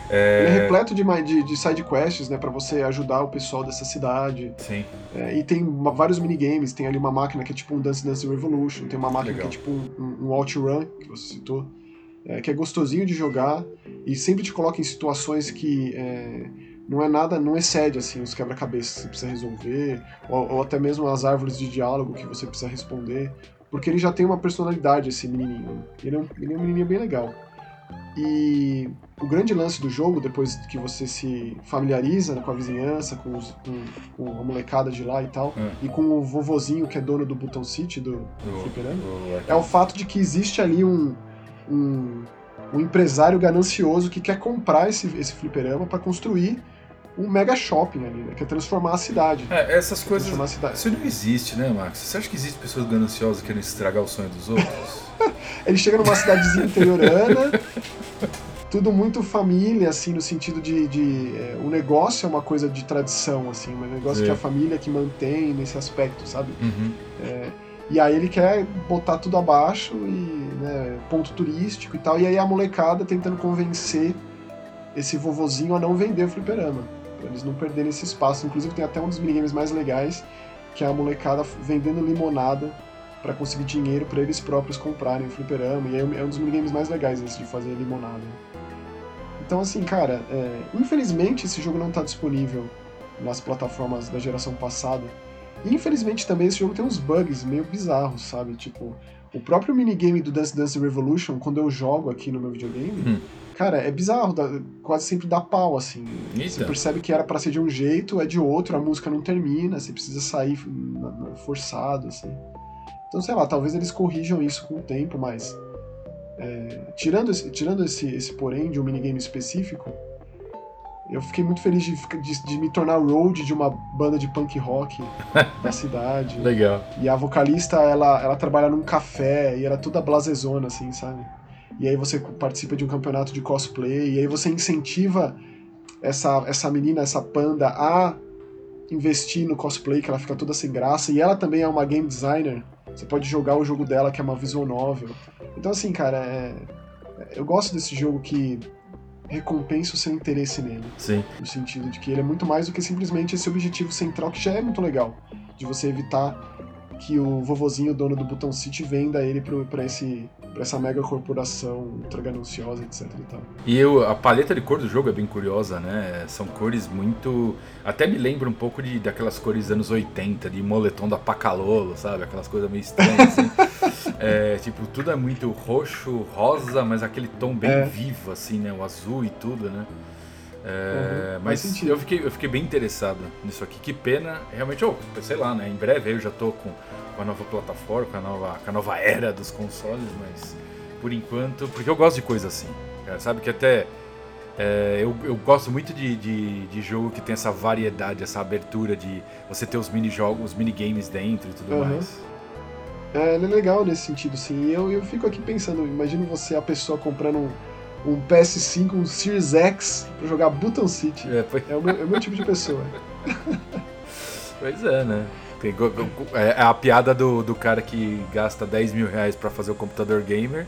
Ele é É, repleto de, de, de side quests, né, para você ajudar o pessoal dessa cidade. sim, É, e tem uma- vários minigames, tem ali uma máquina que é tipo um Dance Dance Revolution, tem uma máquina Legal. que é tipo um, um OutRun, que você citou, é, que é gostosinho de jogar e sempre te coloca em situações que é, não é nada, não excede assim os quebra-cabeças que você precisa resolver, ou, ou até mesmo as árvores de diálogo que você precisa responder, porque ele já tem uma personalidade, esse menininho. Ele é um, ele é um menininho bem legal. E o grande lance do jogo, depois que você se familiariza né, com a vizinhança, com, os, com, com a molecada de lá e tal, É. e com o vovozinho que é dono do Button City, do, do fliperama, é o fato de que existe ali um, um, um empresário ganancioso que quer comprar esse, esse fliperama para construir um mega shopping ali, né? Quer transformar a cidade. É, essas coisas. Transformar a cidade. Isso não existe, né, Max? Você acha que existem pessoas gananciosas querendo estragar o sonho dos outros? Ele chega numa cidadezinha interiorana, tudo muito família, assim, no sentido de. de é, o negócio é uma coisa de tradição, assim, um negócio Sim. que a família que mantém nesse aspecto, sabe? Uhum. E aí ele quer botar tudo abaixo e, né, ponto turístico e tal. E aí a molecada tentando convencer esse vovozinho a não vender o fliperama. Eles não perderem esse espaço. Inclusive tem até um dos minigames mais legais, que é a molecada vendendo limonada para conseguir dinheiro para eles próprios comprarem o fliperama, e é um dos minigames mais legais esse de fazer limonada. Então, assim, cara, é, infelizmente esse jogo não está disponível nas plataformas da geração passada. E infelizmente também esse jogo tem uns bugs meio bizarros, sabe? Tipo, o próprio minigame do Dance Dance Revolution, quando eu jogo aqui no meu videogame, hum. Cara, é bizarro, dá, quase sempre dá pau, assim. Eita. Você percebe que era para ser de um jeito, é de outro, a música não termina, você precisa sair forçado, assim. Então, sei lá, talvez eles corrijam isso com o tempo, mas é, tirando esse, tirando esse, esse porém de um minigame específico, eu fiquei muito feliz de, de, de, me tornar road de uma banda de punk rock da cidade. Legal. E a vocalista, ela, ela trabalha num café e era toda blasezona, assim, sabe? E aí você participa de um campeonato de cosplay, e aí você incentiva essa, essa menina, essa panda, a investir no cosplay, que ela fica toda sem graça. E ela também é uma game designer. Você pode jogar o jogo dela, que é uma visual novel. Então, assim, cara, é... eu gosto desse jogo que recompensa o seu interesse nele. Sim. No sentido de que ele é muito mais do que simplesmente esse objetivo central, que já é muito legal. De você evitar que o vovozinho, dono do Button City, venda ele para esse pra essa mega corporação ultra gananciosa, etc e tal. E eu, a paleta de cor do jogo é bem curiosa, né? São cores muito... Até me lembra um pouco de, daquelas cores dos anos 80, de moletom da Pacalolo, sabe? Aquelas coisas meio estranhas, assim. é, tipo, tudo é muito roxo, rosa, mas aquele tom bem é. vivo, assim, né? O azul e tudo, né? É, uhum, mas eu fiquei, eu fiquei bem interessado nisso aqui. Que pena, realmente, oh, sei lá, né? Em breve eu já tô com com a nova plataforma, com a nova, com a nova era dos consoles, mas por enquanto, porque eu gosto de coisa assim, cara, sabe que até é, eu, eu gosto muito de, de, de, jogo que tem essa variedade, essa abertura de você ter os mini-jogos, os minigames dentro e tudo uhum. mais. É, ele é legal nesse sentido, sim. Eu, eu fico aqui pensando, imagino você, a pessoa comprando um, um PS5, um Series X pra jogar Button City. É, foi... é, o, meu, é o meu tipo de pessoa. pois é, né? É, é a piada do, do cara que gasta 10 mil reais pra fazer o computador gamer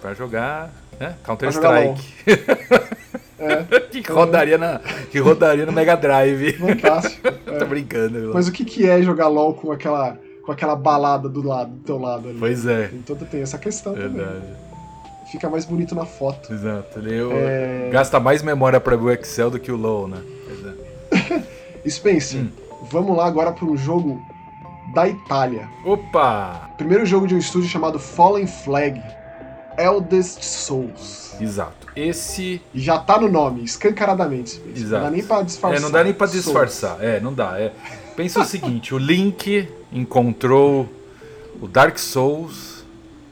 pra jogar né? Counter-Strike. É. que, rodaria na, que rodaria no Mega Drive. Fantástico. É. Tô brincando. Mas o que, que é jogar LOL com aquela, com aquela balada do lado do teu lado ali? Pois é. Então tem essa questão Verdade. também. Fica mais bonito na foto. Exato. Ele é... gasta mais memória para o Excel do que o LOL, né? É. Spencer, hum vamos lá agora para um jogo da Itália. Opa! Primeiro jogo de um estúdio chamado Fallen Flag. Eldest Souls. Exato. Esse. Já tá no nome, escancaradamente. Exato. Não dá nem pra disfarçar. É, não dá nem pra disfarçar. Souls. É, não dá. É. Pensa o seguinte: o Link encontrou o Dark Souls.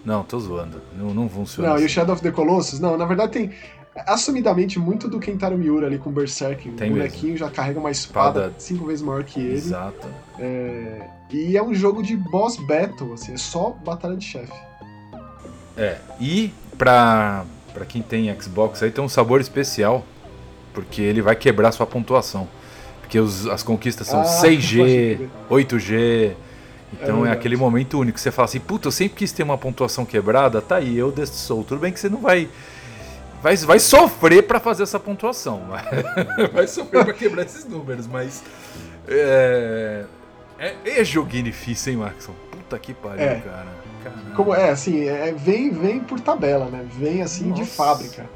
Não, tô zoando. Não, não funciona. Não, assim. e o assim. Shadow of the Colossus? Não, na verdade tem assumidamente muito do Kentaro Miura ali com o Berserk. Tem o bonequinho mesmo. já carrega uma espada, espada, cinco vezes maior que ele. Exato. É... E é um jogo de boss battle, assim, é só batalha de chefe. É, e pra, pra quem tem Xbox aí tem um sabor especial, porque ele vai quebrar sua pontuação. Porque os, as conquistas são ah, 6G, 8G. Então é, é, aquele momento único. Você fala assim, puta, eu sempre quis ter uma pontuação quebrada, tá aí, eu Soul. Tudo bem que você não vai vai, vai sofrer para fazer essa pontuação. vai sofrer para quebrar esses números, mas. É, é, é joguinho difícil, hein, Maxon? Puta que pariu, é. cara. Como é, assim, é, vem, vem por tabela, né? Vem assim Nossa. de fábrica.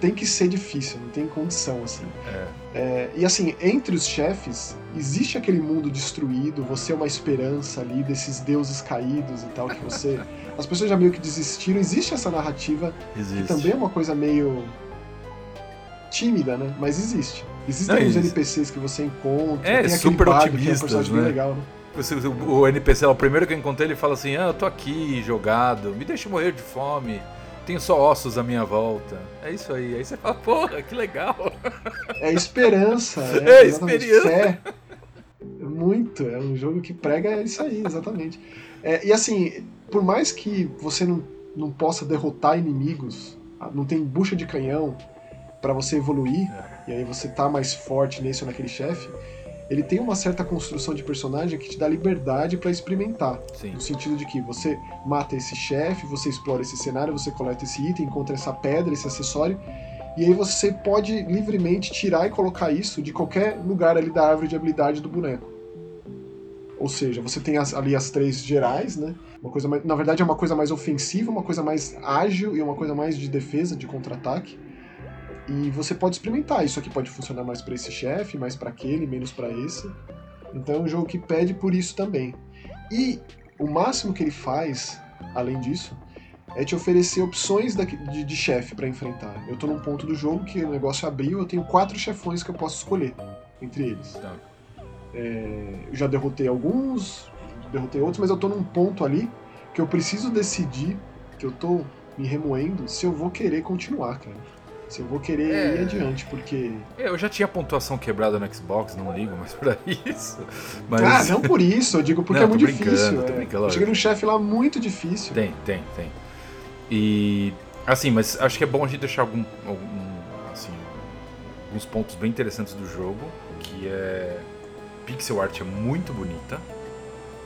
Tem que ser difícil, não tem condição, assim. É. É, e assim, entre os chefes, existe aquele mundo destruído, você é uma esperança ali desses deuses caídos e tal, que você. As pessoas já meio que desistiram, existe essa narrativa, existe. que também é uma coisa meio tímida, né? Mas existe. Existem Não, os existe. NPCs que você encontra, é, tem super otimistas, que é um né? legal, né? O NPC, o primeiro que eu encontrei, ele fala assim: Ah, eu tô aqui jogado, me deixa morrer de fome, tenho só ossos à minha volta. É isso aí. Aí você fala: Porra, que legal. É esperança, é, é experiência. Fé. Muito, é um jogo que prega isso aí, exatamente. É, e assim, por mais que você não, não possa derrotar inimigos, ah, não tem bucha de canhão para você evoluir, é. e aí você tá mais forte nesse ou naquele chefe, ele tem uma certa construção de personagem que te dá liberdade para experimentar. Sim. No sentido de que você mata esse chefe, você explora esse cenário, você coleta esse item, encontra essa pedra, esse acessório, e aí você pode livremente tirar e colocar isso de qualquer lugar ali da árvore de habilidade do boneco. Ou seja, você tem as, ali as três gerais, né? Uma coisa mais, na verdade é uma coisa mais ofensiva, uma coisa mais ágil e uma coisa mais de defesa, de contra-ataque. E você pode experimentar. Isso aqui pode funcionar mais para esse chefe, mais para aquele, menos para esse. Então é um jogo que pede por isso também. E o máximo que ele faz, além disso, é te oferecer opções de, de chefe para enfrentar. Eu tô num ponto do jogo que o negócio abriu, eu tenho quatro chefões que eu posso escolher entre eles. Tá. É, eu já derrotei alguns, derrotei outros, mas eu tô num ponto ali que eu preciso decidir, que eu tô me remoendo, se eu vou querer continuar, cara. Se eu vou querer é... ir adiante, porque. É, eu já tinha pontuação quebrada no Xbox, não ligo mais pra isso. Mas... Ah, não por isso, eu digo porque não, é muito difícil. É. Cheguei num chefe lá muito difícil. Tem, tem, tem. E. Assim, mas acho que é bom a gente deixar algum, algum assim, alguns pontos bem interessantes do jogo, que é. Pixel art é muito bonita.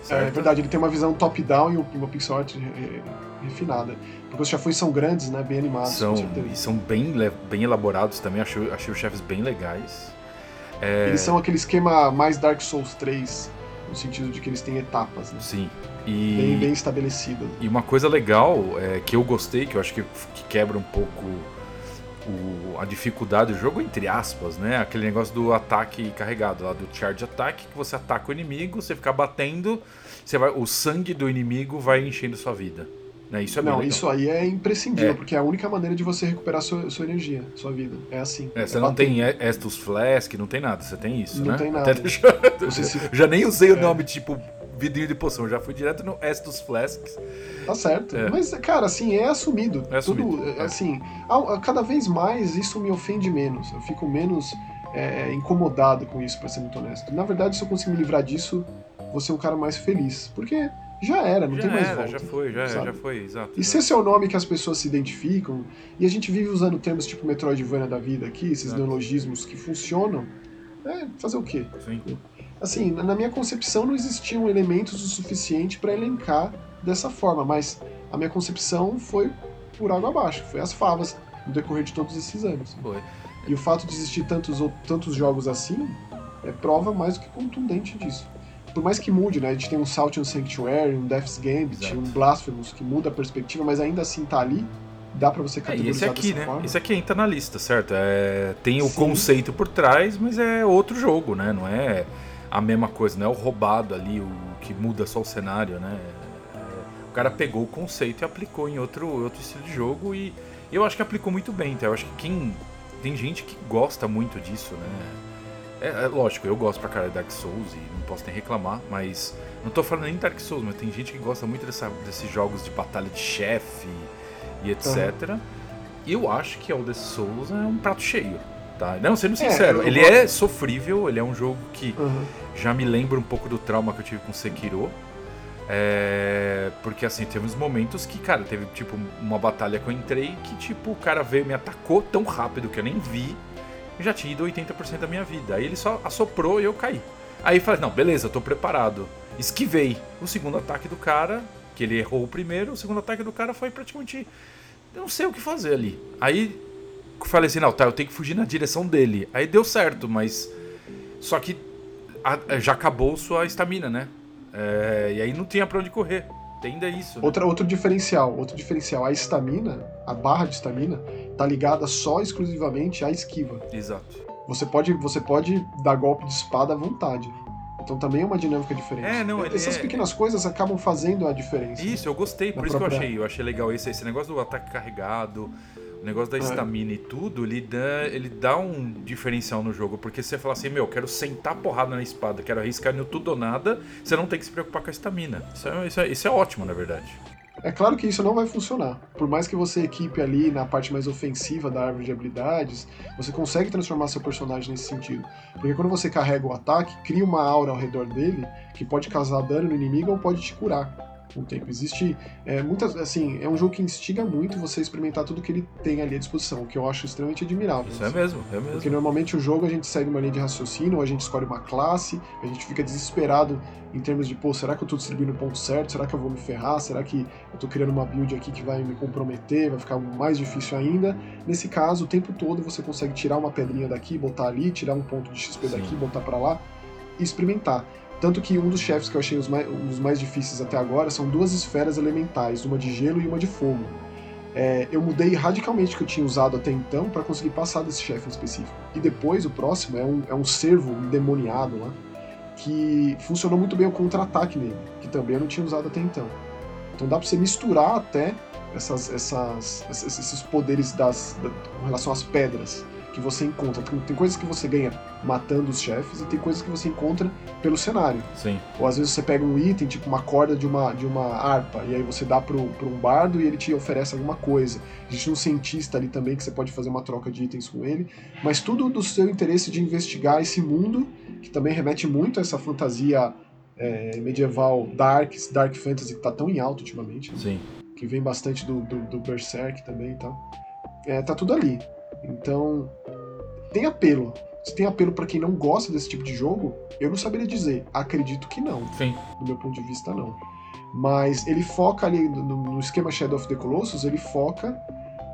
Certo? É verdade, ele tem uma visão top-down e uma pixel art refinada. Porque os chefões são grandes, né? Bem animados. São, e são bem, bem elaborados também. Achei, achei os chefes bem legais. É... Eles são aquele esquema mais Dark Souls 3, no sentido de que eles têm etapas, né? Sim. E... Bem, bem estabelecido. E uma coisa legal é, que eu gostei, que eu acho que, que quebra um pouco o, a dificuldade do jogo, entre aspas, né? Aquele negócio do ataque carregado, lá do charge attack, que você ataca o inimigo, você fica batendo, você vai, o sangue do inimigo vai enchendo sua vida. Né? Isso é Não, isso aí é imprescindível, é. porque é a única maneira de você recuperar sua, sua energia, sua vida. É assim. É, você é não bater. tem Estus Flask, não tem nada, você tem isso, não né? Tem nada. Se... Já nem usei o é. nome tipo vidrinho de poção, já fui direto no Estus Flasks. Tá certo. É. Mas, cara, assim, é assumido. É assumido. Tudo, é. assim, a, a, cada vez mais isso me ofende menos. Eu fico menos é, incomodado com isso, pra ser muito honesto. Na verdade, se eu conseguir me livrar disso, vou ser um cara mais feliz. Porque já era, não já tem mais era, volta. Já foi, já, já foi, exato. E se esse é o nome que as pessoas se identificam, e a gente vive usando termos tipo Metroidvania da vida aqui, esses exato. neologismos que funcionam, é fazer o quê? Sim. Assim, na minha concepção não existiam elementos o suficiente para elencar dessa forma, mas a minha concepção foi por água abaixo, foi as favas no decorrer de todos esses anos. Foi. E o fato de existir tantos, tantos jogos assim é prova mais do que contundente disso por mais que mude, né? A gente tem um Salt and Sanctuary, um Death's Gambit, Exato. um Blasphemous que muda a perspectiva, mas ainda assim tá ali. Dá para você categorizar é, esse aqui, né? Forma. Esse aqui entra na lista, certo? É, tem o Sim. conceito por trás, mas é outro jogo, né? Não é a mesma coisa, não é o roubado ali, o que muda só o cenário, né? É, o cara pegou o conceito e aplicou em outro, outro estilo de jogo e eu acho que aplicou muito bem, então eu acho que quem tem gente que gosta muito disso, né? É, é, lógico, eu gosto pra cara de Dark Souls e não posso nem reclamar, mas não tô falando nem de Dark Souls, mas tem gente que gosta muito dessa, desses jogos de batalha de chefe e etc. Uhum. Eu acho que o The Souls é um prato cheio, tá? Não, sendo é, sincero, é, ele é sofrível, ele é um jogo que uhum. já me lembra um pouco do trauma que eu tive com Sekiro. É, porque assim, teve uns momentos que, cara, teve tipo uma batalha que eu entrei que tipo, o cara veio me atacou tão rápido que eu nem vi já tinha ido 80% da minha vida. Aí ele só assoprou e eu caí. Aí falei, não, beleza, eu tô preparado. Esquivei o segundo ataque do cara, que ele errou o primeiro, o segundo ataque do cara foi praticamente. Eu não sei o que fazer ali. Aí falei assim, não, tá, eu tenho que fugir na direção dele. Aí deu certo, mas. Só que já acabou sua estamina, né? É, e aí não tinha pra onde correr. Tem ainda isso. Né? Outra, outro diferencial, outro diferencial, a estamina, a barra de estamina, tá ligada só exclusivamente à esquiva. Exato. Você pode, você pode dar golpe de espada à vontade. Então também é uma dinâmica diferente. É, não, Essas é... pequenas coisas acabam fazendo a diferença. Isso, eu gostei, por isso própria... que eu achei, eu achei legal esse, esse negócio do ataque carregado, o negócio da é. estamina e tudo, ele dá, ele dá um diferencial no jogo, porque você fala assim, meu, quero sentar porrada na espada, quero arriscar no tudo ou nada, você não tem que se preocupar com a estamina. Isso é, isso, é, isso é ótimo, na verdade. É claro que isso não vai funcionar. Por mais que você equipe ali na parte mais ofensiva da árvore de habilidades, você consegue transformar seu personagem nesse sentido. Porque quando você carrega o ataque, cria uma aura ao redor dele que pode causar dano no inimigo ou pode te curar o tempo. Existe é, muitas, assim, é um jogo que instiga muito você experimentar tudo que ele tem ali à disposição, o que eu acho extremamente admirável. Isso é assim. é mesmo, é mesmo. Porque normalmente o jogo a gente segue uma linha de raciocínio, a gente escolhe uma classe, a gente fica desesperado em termos de, pô, será que eu tô distribuindo o ponto certo? Será que eu vou me ferrar? Será que eu tô criando uma build aqui que vai me comprometer, vai ficar mais difícil ainda? Nesse caso, o tempo todo você consegue tirar uma pedrinha daqui, botar ali, tirar um ponto de XP Sim. daqui, botar para lá e experimentar. Tanto que um dos chefes que eu achei os mais, mais difíceis até agora são duas esferas elementais, uma de gelo e uma de fogo. É, eu mudei radicalmente o que eu tinha usado até então para conseguir passar desse chefe em específico. E depois, o próximo é um, é um endemoniado lá, que funcionou muito bem o contra-ataque nele, que também eu não tinha usado até então. Então dá pra você misturar até essas, essas, esses poderes das, da, com relação às pedras que você encontra. Tem coisas que você ganha matando os chefes e tem coisas que você encontra pelo cenário. Sim. Ou às vezes você pega um item, tipo uma corda de uma, de uma harpa, e aí você dá pro um bardo e ele te oferece alguma coisa. Existe um cientista ali também que você pode fazer uma troca de itens com ele. Mas tudo do seu interesse de investigar esse mundo, que também remete muito a essa fantasia é, medieval dark, dark fantasy que tá tão em alta ultimamente. Né? Sim. Que vem bastante do, do, do Berserk também e tal. É, tá tudo ali. Então, tem apelo. Se tem apelo para quem não gosta desse tipo de jogo, eu não saberia dizer. Acredito que não. Sim. Do meu ponto de vista, não. Mas ele foca ali no, no esquema Shadow of the Colossus, ele foca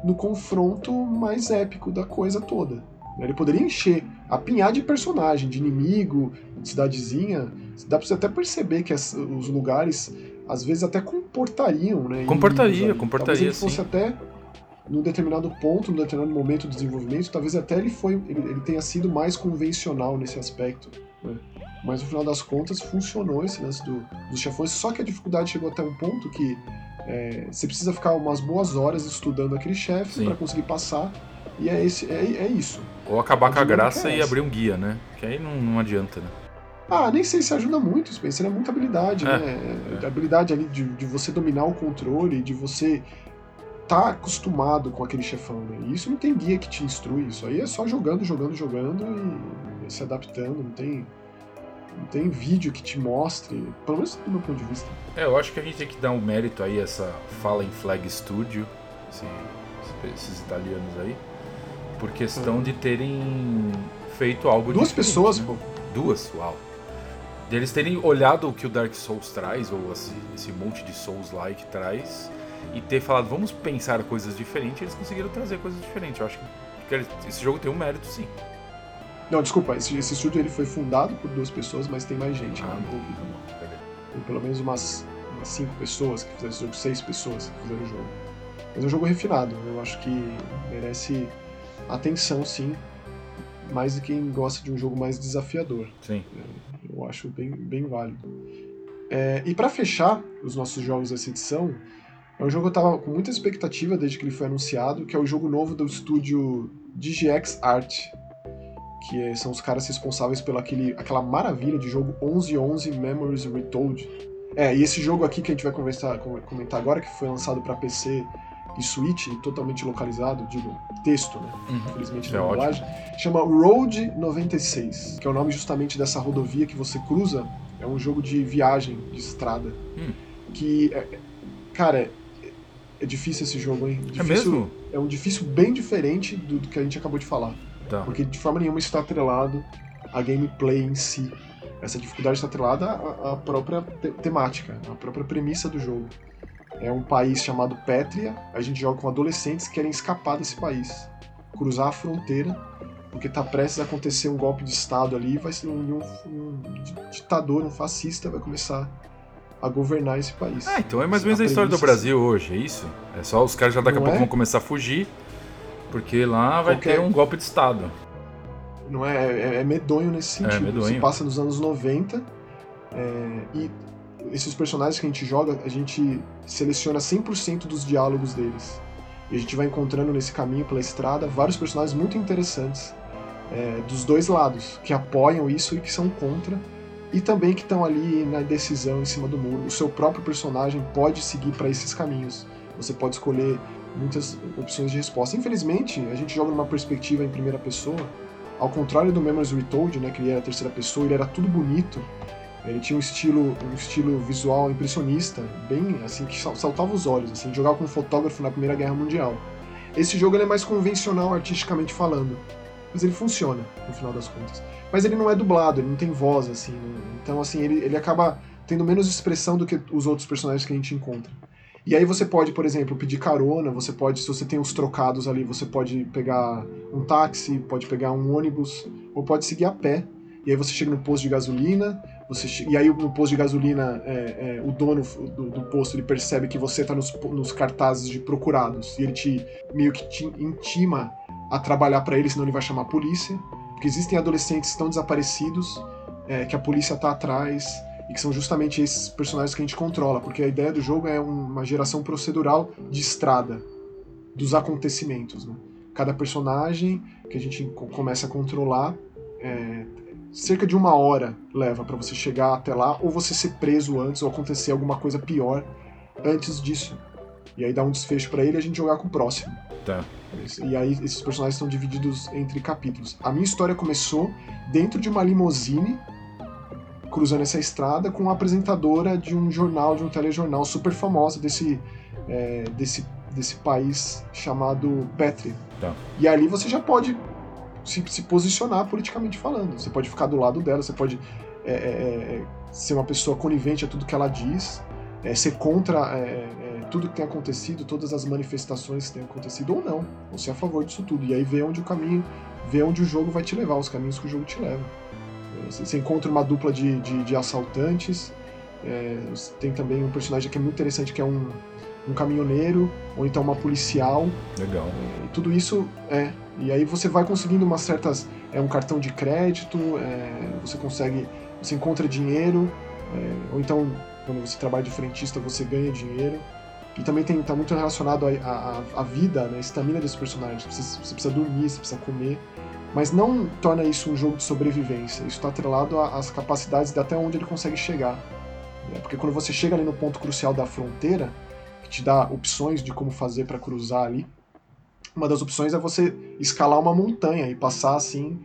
no confronto mais épico da coisa toda. Ele poderia encher, apinhar de personagem, de inimigo, de cidadezinha. Dá pra você até perceber que as, os lugares, às vezes, até comportariam, né? Comportaria, comportaria, Talvez ele fosse sim. até num determinado ponto, num determinado momento do desenvolvimento, talvez até ele foi, ele, ele tenha sido mais convencional nesse aspecto. Né? Mas no final das contas funcionou esse lance do, dos chefões, só que a dificuldade chegou até um ponto que é, você precisa ficar umas boas horas estudando aquele chefe para conseguir passar. E é, esse, é, é isso. Ou acabar com a graça é e abrir um guia, né? Que aí não, não adianta, né? Ah, nem sei se ajuda muito, Spencer. É muita habilidade, É, né? é. A habilidade ali de, de você dominar o controle, de você tá acostumado com aquele chefão, né? E isso não tem guia que te instrui, isso aí é só jogando, jogando, jogando e, se adaptando, não tem não tem vídeo que te mostre, pelo menos do meu ponto de vista. É, eu acho que a gente tem que dar um mérito aí a essa Fallen Flag Studio, esse- esses italianos aí, por questão de terem feito algo. Duas pessoas, né? pô. Duas, uau. Deles terem olhado o que o Dark Souls traz, ou esse, esse monte de Souls-like traz, e ter falado, vamos pensar coisas diferentes, eles conseguiram trazer coisas diferentes. Eu acho que esse jogo tem um mérito, sim. Não, desculpa, esse, esse estúdio ele foi fundado por duas pessoas, mas tem mais gente lá Ah, beleza. Tem pelo menos umas, umas cinco pessoas que fizeram esse jogo, seis pessoas que fizeram o jogo. Mas é um jogo refinado, eu acho que merece atenção sim, mais do que quem gosta de um jogo mais desafiador. Sim. Eu acho bem, bem válido. É, e para fechar os nossos jogos dessa edição, é um jogo que eu tava com muita expectativa desde que ele foi anunciado, que é o jogo novo do estúdio DGX Art, que é- são os caras responsáveis pela aquele, aquela maravilha de jogo 1111 Memories Retold. É, e esse jogo aqui que a gente vai conversar, com- comentar agora, que foi lançado para PC e Switch, e totalmente localizado, digo, texto, né? Infelizmente É na dublagem, chama Road 96, que é o nome justamente dessa rodovia que você cruza. É um jogo de viagem, de estrada. Hum. Que, é- é- cara, é, é difícil esse jogo, hein? É Difícil- mesmo? É um difícil bem diferente do, do que a gente acabou de falar. Tá. Porque de forma nenhuma está atrelado à gameplay em si. Essa dificuldade está atrelada à, à própria te- temática, à própria premissa do jogo. É um país chamado Pétria, a gente joga com adolescentes que querem escapar desse país, cruzar a fronteira, porque está prestes a acontecer um golpe de Estado ali, vai ser um, um- um ditador, um fascista vai começar a governar esse país. Ah, então é mais ou menos a, A história do Brasil hoje, é isso? É só os caras já daqui a pouco é? vão começar a fugir, porque lá vai Qualquer- ter um golpe de Estado. Não é, é, é medonho nesse sentido. medonho. Se passa nos anos 90 é, e esses personagens que a gente joga, a gente seleciona 100% dos diálogos deles. E a gente vai encontrando nesse caminho pela estrada vários personagens muito interessantes é, dos dois lados, que apoiam isso e que são contra, e também que estão ali na decisão em cima do muro. O seu próprio personagem pode seguir para esses caminhos. Você pode escolher muitas opções de resposta. Infelizmente, a gente joga numa perspectiva em primeira pessoa, ao contrário do Memories Retold, né, que ele era a terceira pessoa, ele era tudo bonito. Ele tinha um estilo, um estilo visual impressionista, bem assim que sal- saltava os olhos, assim, jogava com um fotógrafo na Primeira Guerra Mundial. Esse jogo é mais convencional artisticamente falando, mas ele funciona no final das contas. Mas ele não é dublado, ele não tem voz assim, né? então assim ele, ele acaba tendo menos expressão do que os outros personagens que a gente encontra. E aí você pode, por exemplo, pedir carona, você pode, se você tem os trocados ali, você pode pegar um táxi, pode pegar um ônibus, ou pode seguir a pé. E aí você chega no posto de gasolina, Você, e aí no posto de gasolina, é, é, o dono do, do, posto ele percebe que você está nos, nos, cartazes de procurados e ele te meio que te intima a trabalhar para ele, senão ele vai chamar a polícia. Porque existem adolescentes que estão desaparecidos, é, que a polícia está atrás e que são justamente esses personagens que a gente controla, porque a ideia do jogo é uma geração procedural de estrada dos acontecimentos. Né? Cada personagem que a gente começa a controlar é, cerca de uma hora leva para você chegar até lá, ou você ser preso antes, ou acontecer alguma coisa pior antes disso. E aí dá um desfecho para ele e a gente jogar com o próximo. Tá. E aí esses personagens estão divididos entre capítulos. A minha história começou dentro de uma limousine cruzando essa estrada com uma apresentadora de um jornal, de um telejornal super famosa desse, é, desse, desse país chamado Petri. Tá. E ali você já pode se, se, posicionar politicamente falando. Você pode ficar do lado dela, você pode é, é, é ser uma pessoa conivente a tudo que ela diz, é, ser contra é, tudo que tem acontecido, todas as manifestações que têm acontecido ou não. Ou ser a favor disso tudo. E aí ver onde o caminho, ver onde o jogo vai te levar, os caminhos que o jogo te leva. Você encontra uma dupla de, de, de assaltantes. É, tem também um personagem que é muito interessante, que é um, um caminhoneiro, ou então uma policial. Legal. É, e tudo isso é. E aí você vai conseguindo umas certas. É um cartão de crédito, é, você consegue. Você encontra dinheiro, é, ou então, quando você trabalha de frentista, você ganha dinheiro. E também está muito relacionado à vida, né, a estamina desse personagem. Você, você precisa dormir, você precisa comer mas não torna isso um jogo de sobrevivência. Isso está atrelado às capacidades de até onde ele consegue chegar. Né? Porque quando você chega ali no ponto crucial da fronteira, que te dá opções de como fazer para cruzar ali, uma das opções é você escalar uma montanha e passar assim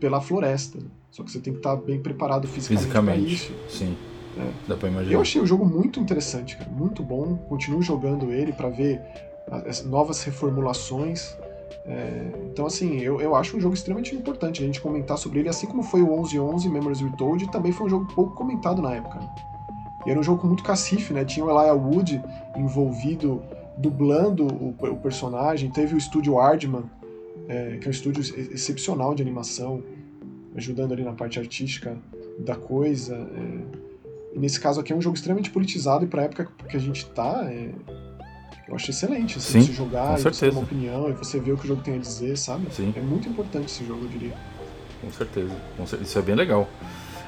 pela floresta. Só que você tem que estar tá bem preparado fisicamente, fisicamente para isso. Sim. É. Dá pra imaginar. Eu achei o jogo muito interessante, cara, muito bom. Continuo jogando ele para ver as novas reformulações. É, então, assim, eu, eu acho um jogo extremamente importante a gente comentar sobre ele, assim como foi o 1111 Memories Retold, também foi um jogo pouco comentado na época. E era um jogo com muito cacife, né? Tinha o Elijah Wood envolvido, dublando o, o personagem, teve o estúdio Ardman, é, que é um estúdio excepcional de animação, ajudando ali na parte artística da coisa. É, e nesse caso aqui é um jogo extremamente politizado e para a época que a gente tá, é, eu acho excelente, assim, Sim, você jogar e você ter uma opinião e você ver o que o jogo tem a dizer, sabe? Sim. É muito importante esse jogo, eu diria. Com certeza. Isso é bem legal.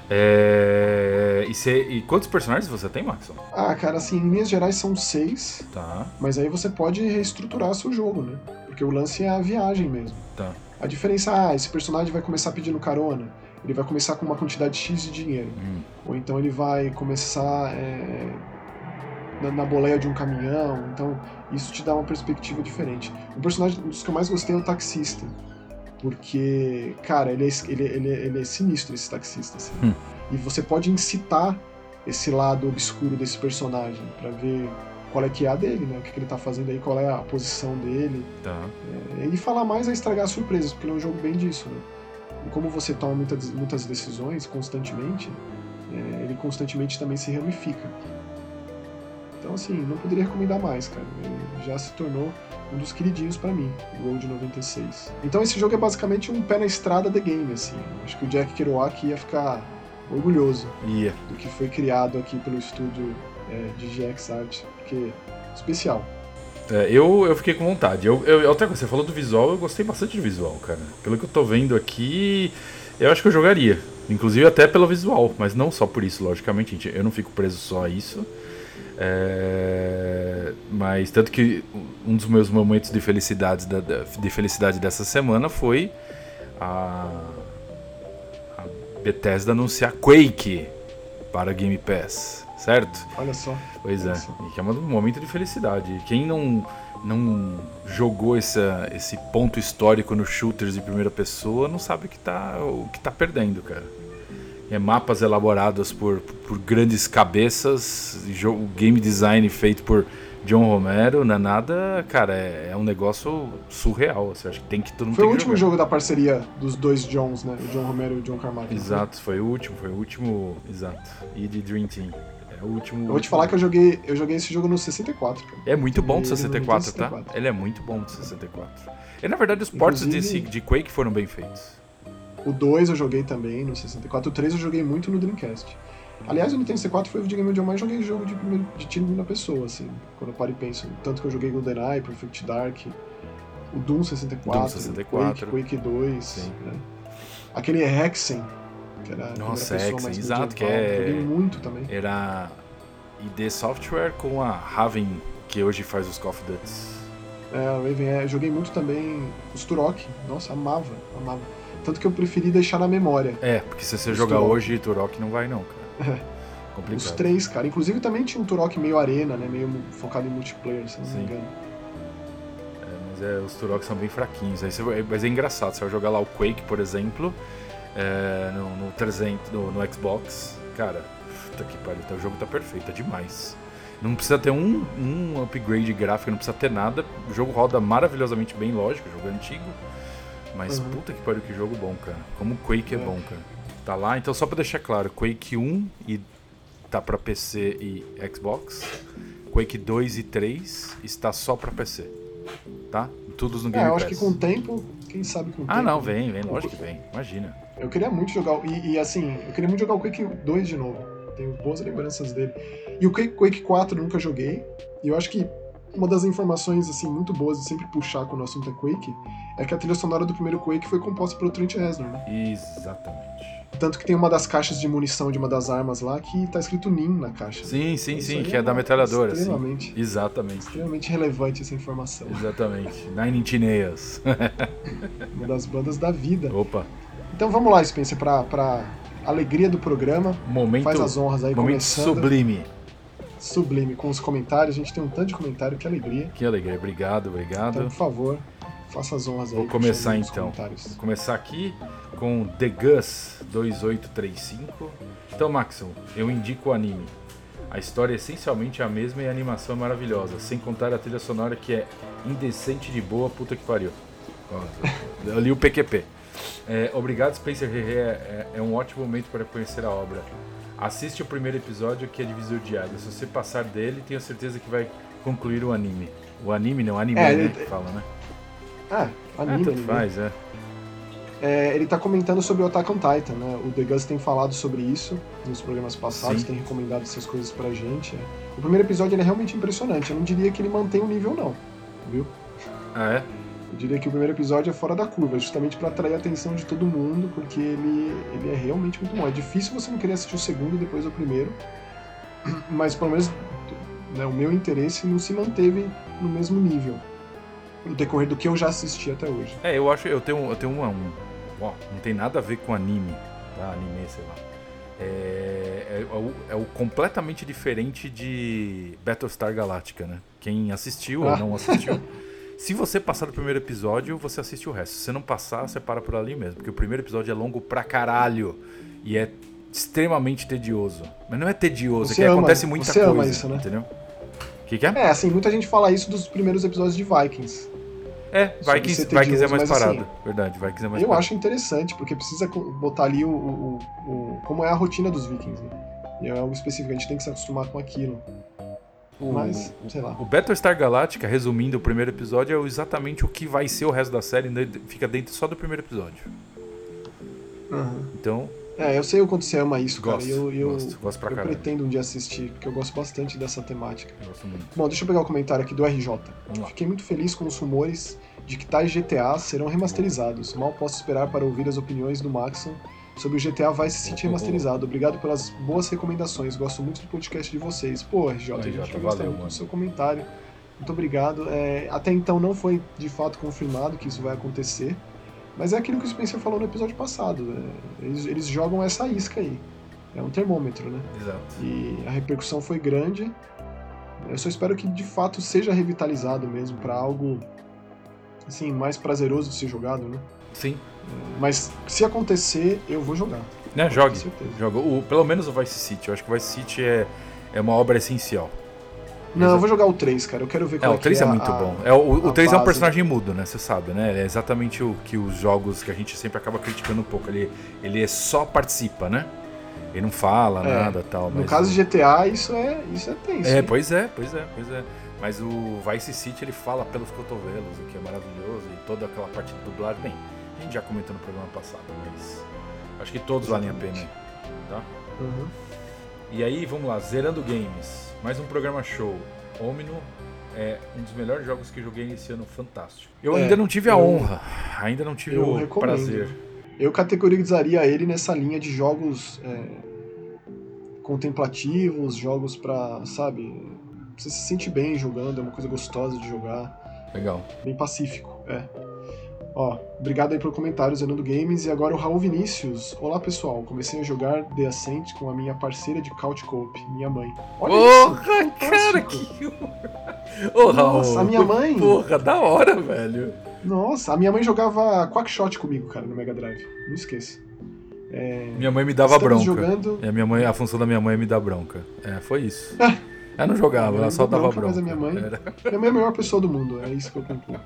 É... E, cê... e, quantos personagens você tem, Maxon? Ah, cara, assim, em linhas gerais são seis. Tá. Mas aí você pode reestruturar seu jogo, né? Porque o lance é a viagem mesmo. Tá. A diferença, ah, esse personagem vai começar pedindo carona. Ele vai começar com uma quantidade X de dinheiro. Hum. Ou então ele vai começar é, na, na boleia de um caminhão, então isso te dá uma perspectiva diferente. O personagem dos que eu mais gostei é o taxista, porque, cara, ele é, ele, ele, ele é sinistro, esse taxista, assim. Hum. E você pode incitar esse lado obscuro desse personagem para ver qual é que é a dele, né? O que, que, ele tá fazendo aí, qual é a posição dele. Tá. É, e falar mais é estragar surpresas, porque ele é um jogo bem disso, né? E como você toma muitas, muitas decisões constantemente, é, ele constantemente também se ramifica. Então, assim, não poderia recomendar mais, cara. Ele já se tornou um dos queridinhos para mim, o Road 96. Então, esse jogo é basicamente um pé na estrada de game, assim. Acho que o Jack Kerouac ia ficar orgulhoso yeah. do que foi criado aqui pelo estúdio é, de GX Art, porque especial. É, eu, eu fiquei com vontade. Eu, eu, outra coisa, você falou do visual, eu gostei bastante do visual, cara. Pelo que eu tô vendo aqui, eu acho que eu jogaria. Inclusive até pelo visual, mas não só por isso, logicamente, gente. Eu não fico preso só a isso. É, mas tanto que um dos meus momentos de felicidade, da, de felicidade dessa semana foi a, a Bethesda anunciar Quake para Game Pass, certo? Olha só. Pois olha é, só. e que é um momento de felicidade. Quem não, não jogou essa, esse ponto histórico nos shooters de primeira pessoa não sabe o que está o que tá perdendo, cara é, mapas elaborados por, por grandes cabeças, jogo, game design feito por John Romero, não é nada, cara, é, é um negócio surreal. Você acha que tem que todo mundo Foi o último jogo da parceria dos dois Johns, né? O John Romero e o John Carmack. Exato, foi o último, foi o último, exato. E de Dream Team. É o último. Eu vou te falar que eu joguei, eu joguei esse jogo no 64, cara. É muito bom do 64, 64, tá? Ele é muito bom do 64. E na verdade os ports de, de Quake foram bem feitos. O 2 eu joguei também no 64. O 3 eu joguei muito no Dreamcast. Aliás, o Nintendo 64 foi o videogame onde eu mais joguei jogo de, primeiro, de tiro na pessoa, assim. Quando eu paro e penso. Tanto que eu joguei GoldenEye, Perfect Dark, o Doom 64, Doom 64. Quake, Quake 2. Né? Aquele Hexen, que era Nossa, Hexen, exato, que é... Joguei muito também. Era ID Software com a Raven, que hoje faz os Call of Duty. É, Raven, é, eu joguei muito também os Turok. Nossa, amava, amava. Tanto que eu preferi deixar na memória. É, porque se você jogar Turok. hoje, Turok não vai não, cara. É. Complicado. Os três, cara. Inclusive também tinha um Turok meio arena, né? Meio focado em multiplayer, se não Sim. me engano. É, mas é, os Turok são bem fraquinhos. Aí você, mas é engraçado, você vai jogar lá o Quake, por exemplo, é, no, no 300, no, no Xbox. Cara, puta que pariu, o jogo tá perfeito, é demais. Não precisa ter um, um upgrade gráfico, não precisa ter nada. O jogo roda maravilhosamente bem, lógico, o jogo é antigo. Mas uhum. puta que pariu, que jogo bom, cara. Como o Quake é, é bom, cara. Tá lá, então só pra deixar claro, Quake 1 e tá para PC e Xbox. Quake 2 e 3 está só para PC. Tá? Todos no Game é, eu Pass. acho que com o tempo, quem sabe com o ah, tempo. Ah, não, vem, vem, lógico que vem. Imagina. Eu queria muito jogar. E, e, assim, eu queria muito jogar o Quake 2 de novo. Tenho boas lembranças dele. E o Quake, Quake 4 eu nunca joguei. E eu acho que uma das informações assim muito boas de sempre puxar quando o assunto é Quake é que a trilha sonora do primeiro Quake foi composta pelo Trent Reznor, né? Exatamente. Tanto que tem uma das caixas de munição de uma das armas lá que tá escrito NIM na caixa. Sim, sim, sim, que é, é da metralhadora. Extremamente. Sim. Exatamente. Extremamente relevante essa informação. Exatamente. Nine Inch Nails. uma das bandas da vida. Opa. Então vamos lá, Spencer, pra, pra alegria do programa. Momento, Faz as honras aí, momento começando. sublime. Sublime, com os comentários. A gente tem um tanto de comentário, que alegria. Que alegria, obrigado, obrigado. Então, por favor, faça as honras aí. Vou começar então. Vou começar aqui com The Gus 2835. Então, Maxon, eu indico o anime. A história é essencialmente a mesma e a animação é maravilhosa, sem contar a trilha sonora que é indecente de boa, puta que pariu. Eu li o PQP. É, obrigado, Spencer Hehe. É, é, um ótimo momento para conhecer a obra. Assiste o primeiro episódio que é divisor de água. Se você passar dele, tenho certeza que vai concluir o anime. O anime não, anime, é, né? Ele... Que fala, né? Ah, anime. Ah, tanto faz, é. É, ele está comentando sobre o Attack on Titan, né? O The Gus tem falado sobre isso nos programas passados, Sim. tem recomendado essas coisas pra gente. O primeiro episódio é realmente impressionante. Eu não diria que ele mantém o nível, não. Viu? Ah, é? Eu diria que o primeiro episódio é fora da curva, justamente para atrair a atenção de todo mundo, porque ele, ele é realmente muito bom. É difícil você não querer assistir o segundo e depois o primeiro, mas pelo menos né, o meu interesse não se manteve no mesmo nível no decorrer do que eu já assisti até hoje. É, eu acho, eu tenho, eu tenho um, um ó, não tem nada a ver com anime, tá? Anime, sei lá. É, é, é, o, é, o, completamente diferente de Battlestar Galactica, né? Quem assistiu ah. ou não assistiu. Se você passar do primeiro episódio, você assiste o resto. Se você não passar, você para por ali mesmo. Porque o primeiro episódio é longo pra caralho. E é extremamente tedioso. Mas não é tedioso, você é que ama, acontece muita você coisa. Ama isso, né? Entendeu? O que, que é? É, assim, muita gente fala isso dos primeiros episódios de Vikings. É, Vikings, Vikings é mais parado. Assim, Verdade, Vikings é mais Eu parado. acho interessante, porque precisa botar ali o, o, o, como é a rotina dos Vikings. Né? E é algo específico, a gente tem que se acostumar com aquilo. O, mas, sei lá. O Battlestar Galactica, resumindo o primeiro episódio, é exatamente o que vai ser o resto da série, né? fica dentro só do primeiro episódio. Uhum. Então, é, eu sei o quanto você ama isso, gosto, cara. Eu, eu, gosto, gosto pra eu caralho. pretendo um dia assistir, porque eu gosto bastante dessa temática. gosto muito. Bom, deixa eu pegar o comentário aqui do RJ. Fiquei muito feliz com os rumores de que tais GTAs serão remasterizados. Mal posso esperar para ouvir as opiniões do Maxon sobre o GTA Vice City remasterizado. Obrigado pelas boas recomendações. Gosto muito do podcast de vocês. Pô, RJ, a gente gostar muito do seu comentário. Muito obrigado. É, até então não foi de fato confirmado que isso vai acontecer. Mas é aquilo que o Spencer falou no episódio passado. Né? Eles, eles jogam essa isca aí. É um termômetro, né? Exato. E a repercussão foi grande. Eu só espero que de fato seja revitalizado mesmo para algo assim mais prazeroso de ser jogado, né? Sim. Mas se acontecer, eu vou jogar. Né, jogue. Joga. O, pelo menos o Vice City. Eu acho que o Vice City é, é uma obra essencial. Não, eu vou jogar o 3, cara. Eu quero ver é, como é, o 3 é, é muito a, bom. É, o, o 3 é um personagem mudo, né? Você sabe, né? É exatamente o que os jogos que a gente sempre acaba criticando um pouco. Ele, ele só participa, né? Ele não fala é, nada tal. No caso de GTA, isso é, isso é tenso. É, hein? pois é, pois é, pois é. Mas o Vice City ele fala pelos cotovelos, o que é maravilhoso, e toda aquela parte de dublagem. Bem, A gente já comentou no programa passado, mas acho que todos valem a pena, tá? Uhum. E aí, vamos lá, Zerando Games, mais um programa show. Omino é um dos melhores jogos que joguei nesse ano, fantástico. Eu É, ainda não tive a eu- honra, ainda não tive o recomendo. prazer. Eu categorizaria ele nessa linha de jogos é, contemplativos, jogos pra, sabe, você se sente bem jogando, é uma coisa gostosa de jogar, Legal. bem pacífico, é. Ó, obrigado aí pelo comentário, Zenando Games. E agora o Raul Vinícius. Olá, pessoal. Comecei a jogar The Ascent com a minha parceira de Couch Coop, minha mãe. Olha Porra, isso, cara, que. Ô, Raul. Nossa, a minha mãe... Porra, da hora, velho. Nossa, a minha mãe jogava Quackshot comigo, cara, no Mega Drive. Não esqueça. Minha mãe me dava Estamos bronca. jogando... A, minha mãe, a função da minha mãe é me dar bronca. É, foi isso. Ela não jogava, ela só dava bronca, mas a minha mãe- Era- Minha mãe é a melhor pessoa do mundo, é isso que eu concluo.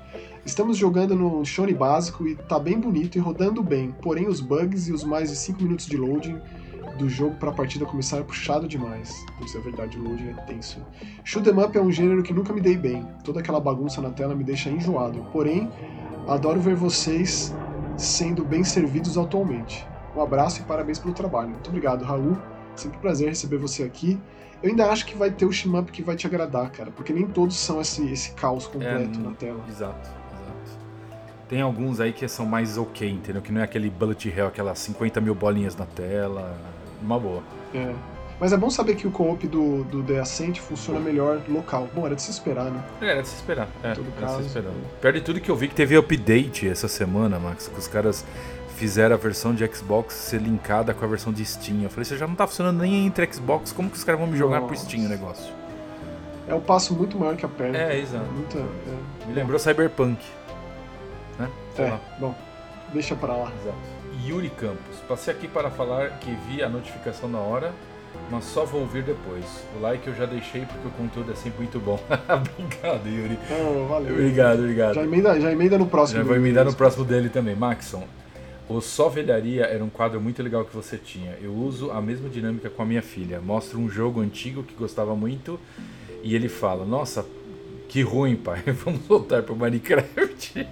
Estamos jogando no Shone básico e tá bem bonito e rodando bem, porém os bugs e os mais de 5 minutos de loading do jogo pra partida começar é puxado demais. Isso é verdade, o loading é tenso. Shoot 'em up é um gênero que nunca me dei bem. Toda aquela bagunça na tela me deixa enjoado. Porém, adoro ver vocês sendo bem servidos atualmente. Um abraço e parabéns pelo trabalho. Muito obrigado, Raul. Sempre um prazer receber você aqui. Eu ainda acho que vai ter o shmup que vai te agradar, cara, porque nem todos são esse, esse caos completo É, na tela. Exato, exato. Tem alguns aí que são mais ok, entendeu? Que não é aquele bullet hell, aquelas 50 mil bolinhas na tela. Uma boa. É. Mas é bom saber que o co-op do, do The Ascent funciona melhor local. Bom, era de se esperar, né? É, era de se esperar. É, todo era de caso, se esperar. Pior de tudo que eu vi que teve update essa semana, Max, que os caras fizeram a versão de Xbox ser linkada com a versão de Steam. Eu falei, você já não tá funcionando nem entre Xbox, como que os caras vão me jogar pro Nossa. Steam o negócio? É um passo muito maior que a perna. É, exato. Muita, é, Me lembrou Cyberpunk. Né? Sei é, lá. bom, deixa pra lá. Exato. Yuri Campos, passei aqui para falar que vi a notificação na hora, mas só vou ouvir depois. O like eu já deixei porque o conteúdo é sempre muito bom. obrigado, Yuri. Oh, valeu. Obrigado, obrigado. Já emenda, já emenda no próximo. Já vou emendar no próximo dele também. Maxon, o Só Velharia era um quadro muito legal que você tinha. Eu uso a mesma dinâmica com a minha filha. Mostro um jogo antigo que gostava muito e ele fala: Nossa, que ruim, pai. Vamos voltar pro Minecraft.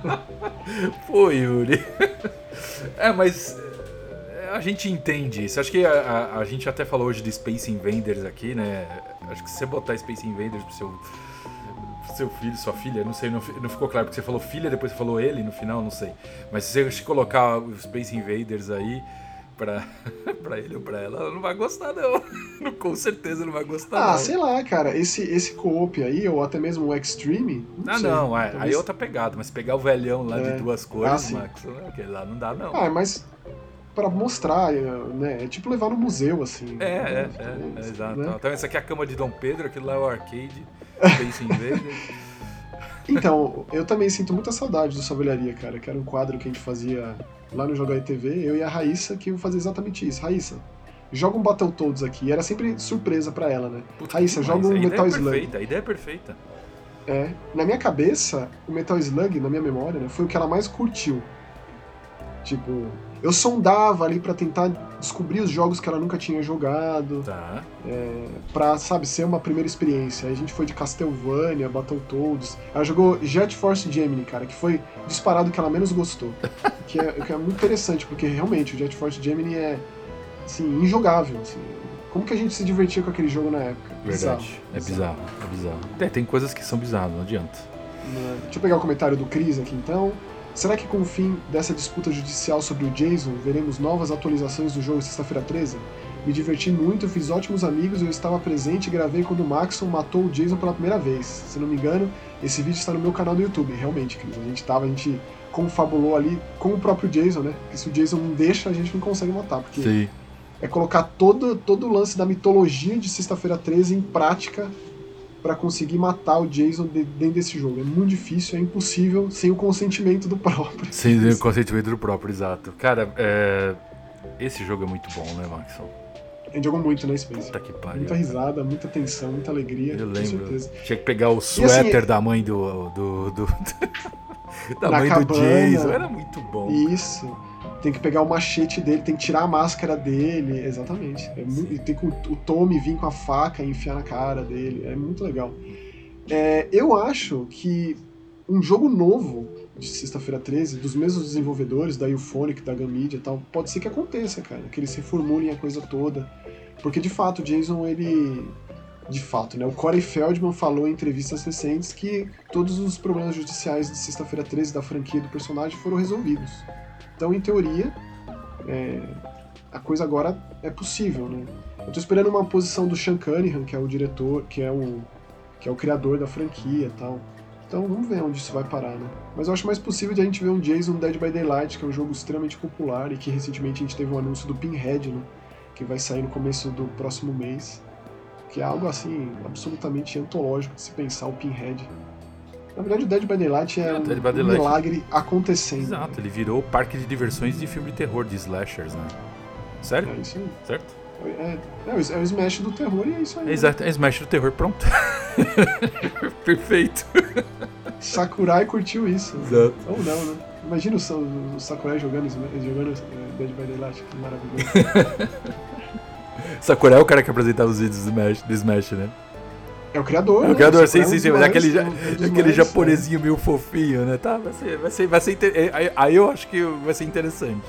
Pô, Yuri. É, mas é, a gente entende isso. Acho que a, a- a gente até falou hoje de Space Invaders aqui, né? Acho que se você botar Space Invaders pro seu seu filho, sua filha, não sei, não, não ficou claro, porque você falou filha, depois você falou ele no final, não sei. Mas se você colocar os Space Invaders aí pra, pra ele ou pra ela, ela não vai gostar, não. Com certeza não vai gostar, Ah, não. sei lá, cara, esse, esse co-op aí, ou até mesmo o Extreme. Não Ah, sei, não, é, talvez- aí é outra pegada, mas pegar o velhão lá É. de duas Ah, cores, sim. Max, né, aquele lá não dá, não. Ah, mas pra mostrar, é, né? É tipo levar no museu, assim. É, é, né, é, é, né? exato. Então, essa aqui é a cama de Dom Pedro, aquilo lá é o arcade, Então, eu também sinto muita saudade do Savelharia, cara, que era um quadro que a gente fazia lá no Jogar TV, eu e a Raíssa, que eu fazia exatamente isso. Raíssa, joga um Battletoads aqui. E era sempre surpresa pra ela, né? Putz, Raíssa, joga um ideia Metal é Slug. perfeita, a ideia é perfeita. É. Na minha cabeça, o Metal Slug, na minha memória, né, foi o que ela mais curtiu. Tipo, eu sondava ali pra tentar descobrir os jogos que ela nunca tinha jogado, Tá. pra, sabe, ser uma primeira experiência. Aí a gente foi de Castlevania, Battletoads. Ela jogou Jet Force Gemini, cara, que foi disparado que ela menos gostou. que, é, que é muito interessante, porque realmente o Jet Force Gemini é, assim, injogável, assim. Como que a gente se divertia com aquele jogo na época? Verdade. É bizarro, é bizarro. É, tem coisas que são bizarras, não adianta. Né? Deixa eu pegar o comentário do Cris aqui então. Será que com o fim dessa disputa judicial sobre o Jason, veremos novas atualizações do jogo sexta-feira 13? Me diverti muito, fiz ótimos amigos, eu estava presente e gravei quando o Maxon matou o Jason pela primeira vez. Se não me engano, esse vídeo está no meu canal do YouTube. Realmente, Cris, a gente tava, a gente confabulou ali com o próprio Jason, né? Porque se o Jason não deixa, a gente não consegue matar, porque Sim. é colocar todo, todo o lance da mitologia de Sexta-feira 13 em prática pra conseguir matar o Jason de- dentro desse jogo. É muito difícil, é impossível sem o consentimento do próprio. Sem o consentimento do próprio, exato. Cara, é... esse jogo é muito bom, né, Maxon? A gente jogou muito, né, Space? Puta que pariu. Muita risada, muita tensão, muita alegria, Eu lembro. certeza. Tinha que pegar o assim, suéter da mãe do. do, do- da mãe cabana. do Jason. Era muito bom. Isso. Tem que pegar o machete dele, tem que tirar a máscara dele, exatamente. É muito, e tem que o, o Tommy vir com a faca e enfiar na cara dele, é muito legal. É, eu acho que um jogo novo de sexta-feira 13, dos mesmos desenvolvedores, da Euphonic, da Gamedia e tal, pode ser que aconteça, cara, que eles reformulem a coisa toda. Porque de fato, o Jason, ele. De fato, né? O Corey Feldman falou em entrevistas recentes que todos os problemas judiciais de sexta-feira 13 da franquia do personagem foram resolvidos. Então, em teoria, é, a coisa agora é possível, né? Eu tô esperando uma posição do Sean Cunningham, que é o diretor, que é o, que é o criador da franquia tal. Então vamos ver onde isso vai parar, né? Mas eu acho mais possível de a gente ver um Jason Dead by Daylight, que é um jogo extremamente popular e que recentemente a gente teve um anúncio do Pinhead, né? Que vai sair no começo do próximo mês. Que é algo assim, absolutamente antológico de se pensar o Pinhead. Na verdade, o Dead by Daylight é, é um, by Daylight. um milagre acontecendo. Exato, né? ele virou parque de diversões de filme de terror, de slashers, né? Sério? É isso aí. Certo? É, é, é, o Smash do terror e é isso aí. Né? Exato, é Smash do terror, pronto. Perfeito. Sakurai curtiu isso. Exato. Ou não, né? Imagina o, o Sakurai jogando, jogando é, Dead by Daylight, que maravilhoso. Sakurai é o cara que apresentava os vídeos do Smash, do Smash né? É o criador. É o criador, né? sim, sim, sim. Mas aquele, é aquele mais, japonesinho é. meio fofinho, né? Tá, vai ser, vai ser, vai ser. Aí eu acho que vai ser interessante.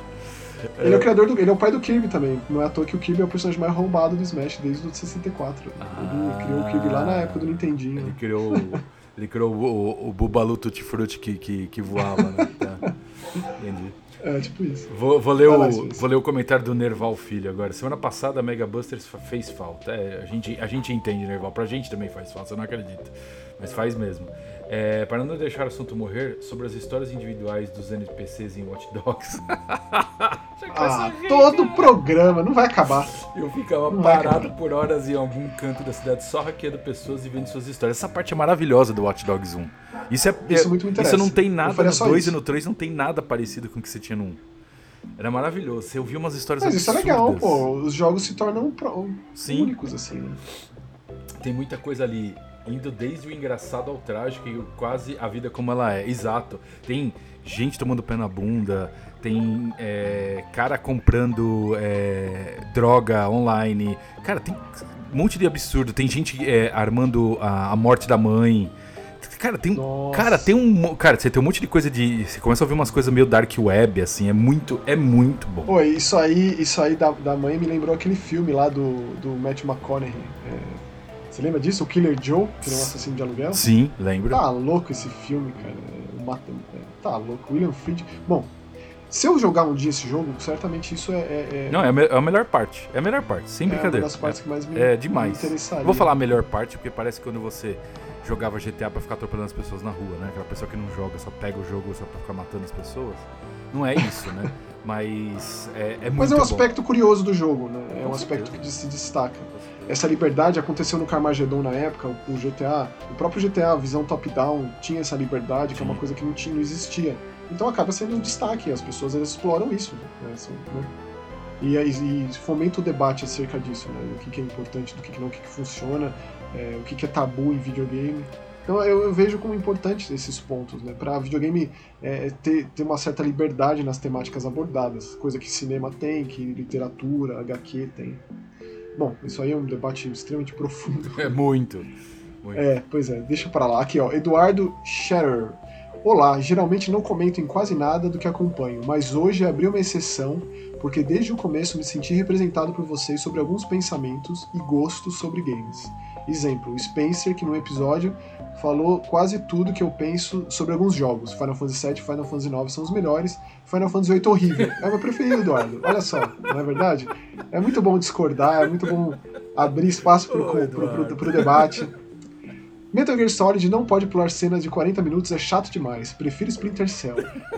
Ele é o criador do. Ele é o pai do Kirby também. Não é à toa que o Kirby é o personagem mais roubado do Smash desde o 64. Ah, ele criou o Kirby lá na época do Nintendinho. Ele criou. ele criou o, o, o Bubalu Tutti Frutti que, que, que voava, né? Tá. Entendi. É, tipo isso. Vou, vou, ler o, vou ler o comentário do Nerval Filho agora. Semana passada a Mega Busters fez falta. É, a, gente, a gente entende, Nerval. Pra gente também faz falta, você não acredita. Mas faz mesmo. É, para não deixar o assunto morrer, sobre as histórias individuais dos NPCs em Watch Dogs. ah, todo o programa, não vai acabar. Eu ficava não parado por horas em algum canto da cidade só hackeando pessoas e vendo suas histórias. Essa parte é maravilhosa do Watch Dogs 1. Isso é, isso, é muito isso não tem nada no 2 e no 3 não tem nada parecido com o que você tinha no 1. Era maravilhoso. Você ouvia umas histórias Mas absurdas. isso é legal, pô. Os jogos se tornam pro... únicos, assim, né? Tem muita coisa ali indo desde o engraçado ao trágico e quase a vida como ela é. Exato. Tem gente tomando pé na bunda, tem é, cara comprando é, droga online. Cara, tem um monte de absurdo. Tem gente é, armando a, a, morte da mãe. Cara, tem, cara, tem um. Cara, você tem um monte de coisa de. Você começa a ouvir umas coisas meio dark web, assim, é muito, é muito bom. Pô, isso aí, isso aí da, da mãe me lembrou aquele filme lá do, do Matt McConaughey. É você lembra disso? O Killer Joe, que era um assassino de aluguel? Sim, lembro. Tá louco esse filme, cara. Mata... Tá louco. William Fried. Bom, se eu jogar um dia esse jogo, certamente isso é. é, é... Não, é a, é melhor parte. É a melhor parte, sem brincadeira. É uma das partes que mais me, é, demais. me. Vou falar a melhor parte, porque parece que quando você jogava GTA pra ficar atropelando as pessoas na rua, né? Aquela pessoa que não joga, só pega o jogo só pra ficar matando as pessoas. Não é isso, né? Mas é, é muito Mas é um bom. aspecto curioso do jogo, né? É um aspecto que se destaca essa liberdade aconteceu no Carmageddon na época, o GTA, o próprio GTA, a visão top-down, tinha essa liberdade, que é uma coisa que não tinha, não existia. Então acaba sendo um destaque, as pessoas elas exploram isso. Né? Assim, né? E, e, fomenta o debate acerca disso, né? O que, que é importante, do que, que não, o que, que funciona, é, o que, é tabu em videogame. Então eu, eu vejo como importantes esses pontos, né? Para videogame é, ter, ter uma certa liberdade nas temáticas abordadas, coisa que cinema tem, que literatura, HQ tem. Bom, isso aí é um debate extremamente profundo. É muito. muito. É, pois é, deixa para lá. Aqui, ó, Eduardo Scherer. Olá, geralmente não comento em quase nada do que acompanho, mas hoje abri uma exceção porque desde o começo me senti representado por vocês sobre alguns pensamentos e gostos sobre games. Exemplo, Spencer, que no episódio falou quase tudo que eu penso sobre alguns jogos. Final Fantasy VII e Final Fantasy IX são os melhores. Final Fantasy VIII horrível. É o meu preferido, Eduardo. Olha só, não é verdade? É muito bom discordar, é muito bom abrir espaço pro, pro debate. Metal Gear Solid não pode pular cenas de 40 minutos, é chato demais. Prefiro Splinter Cell.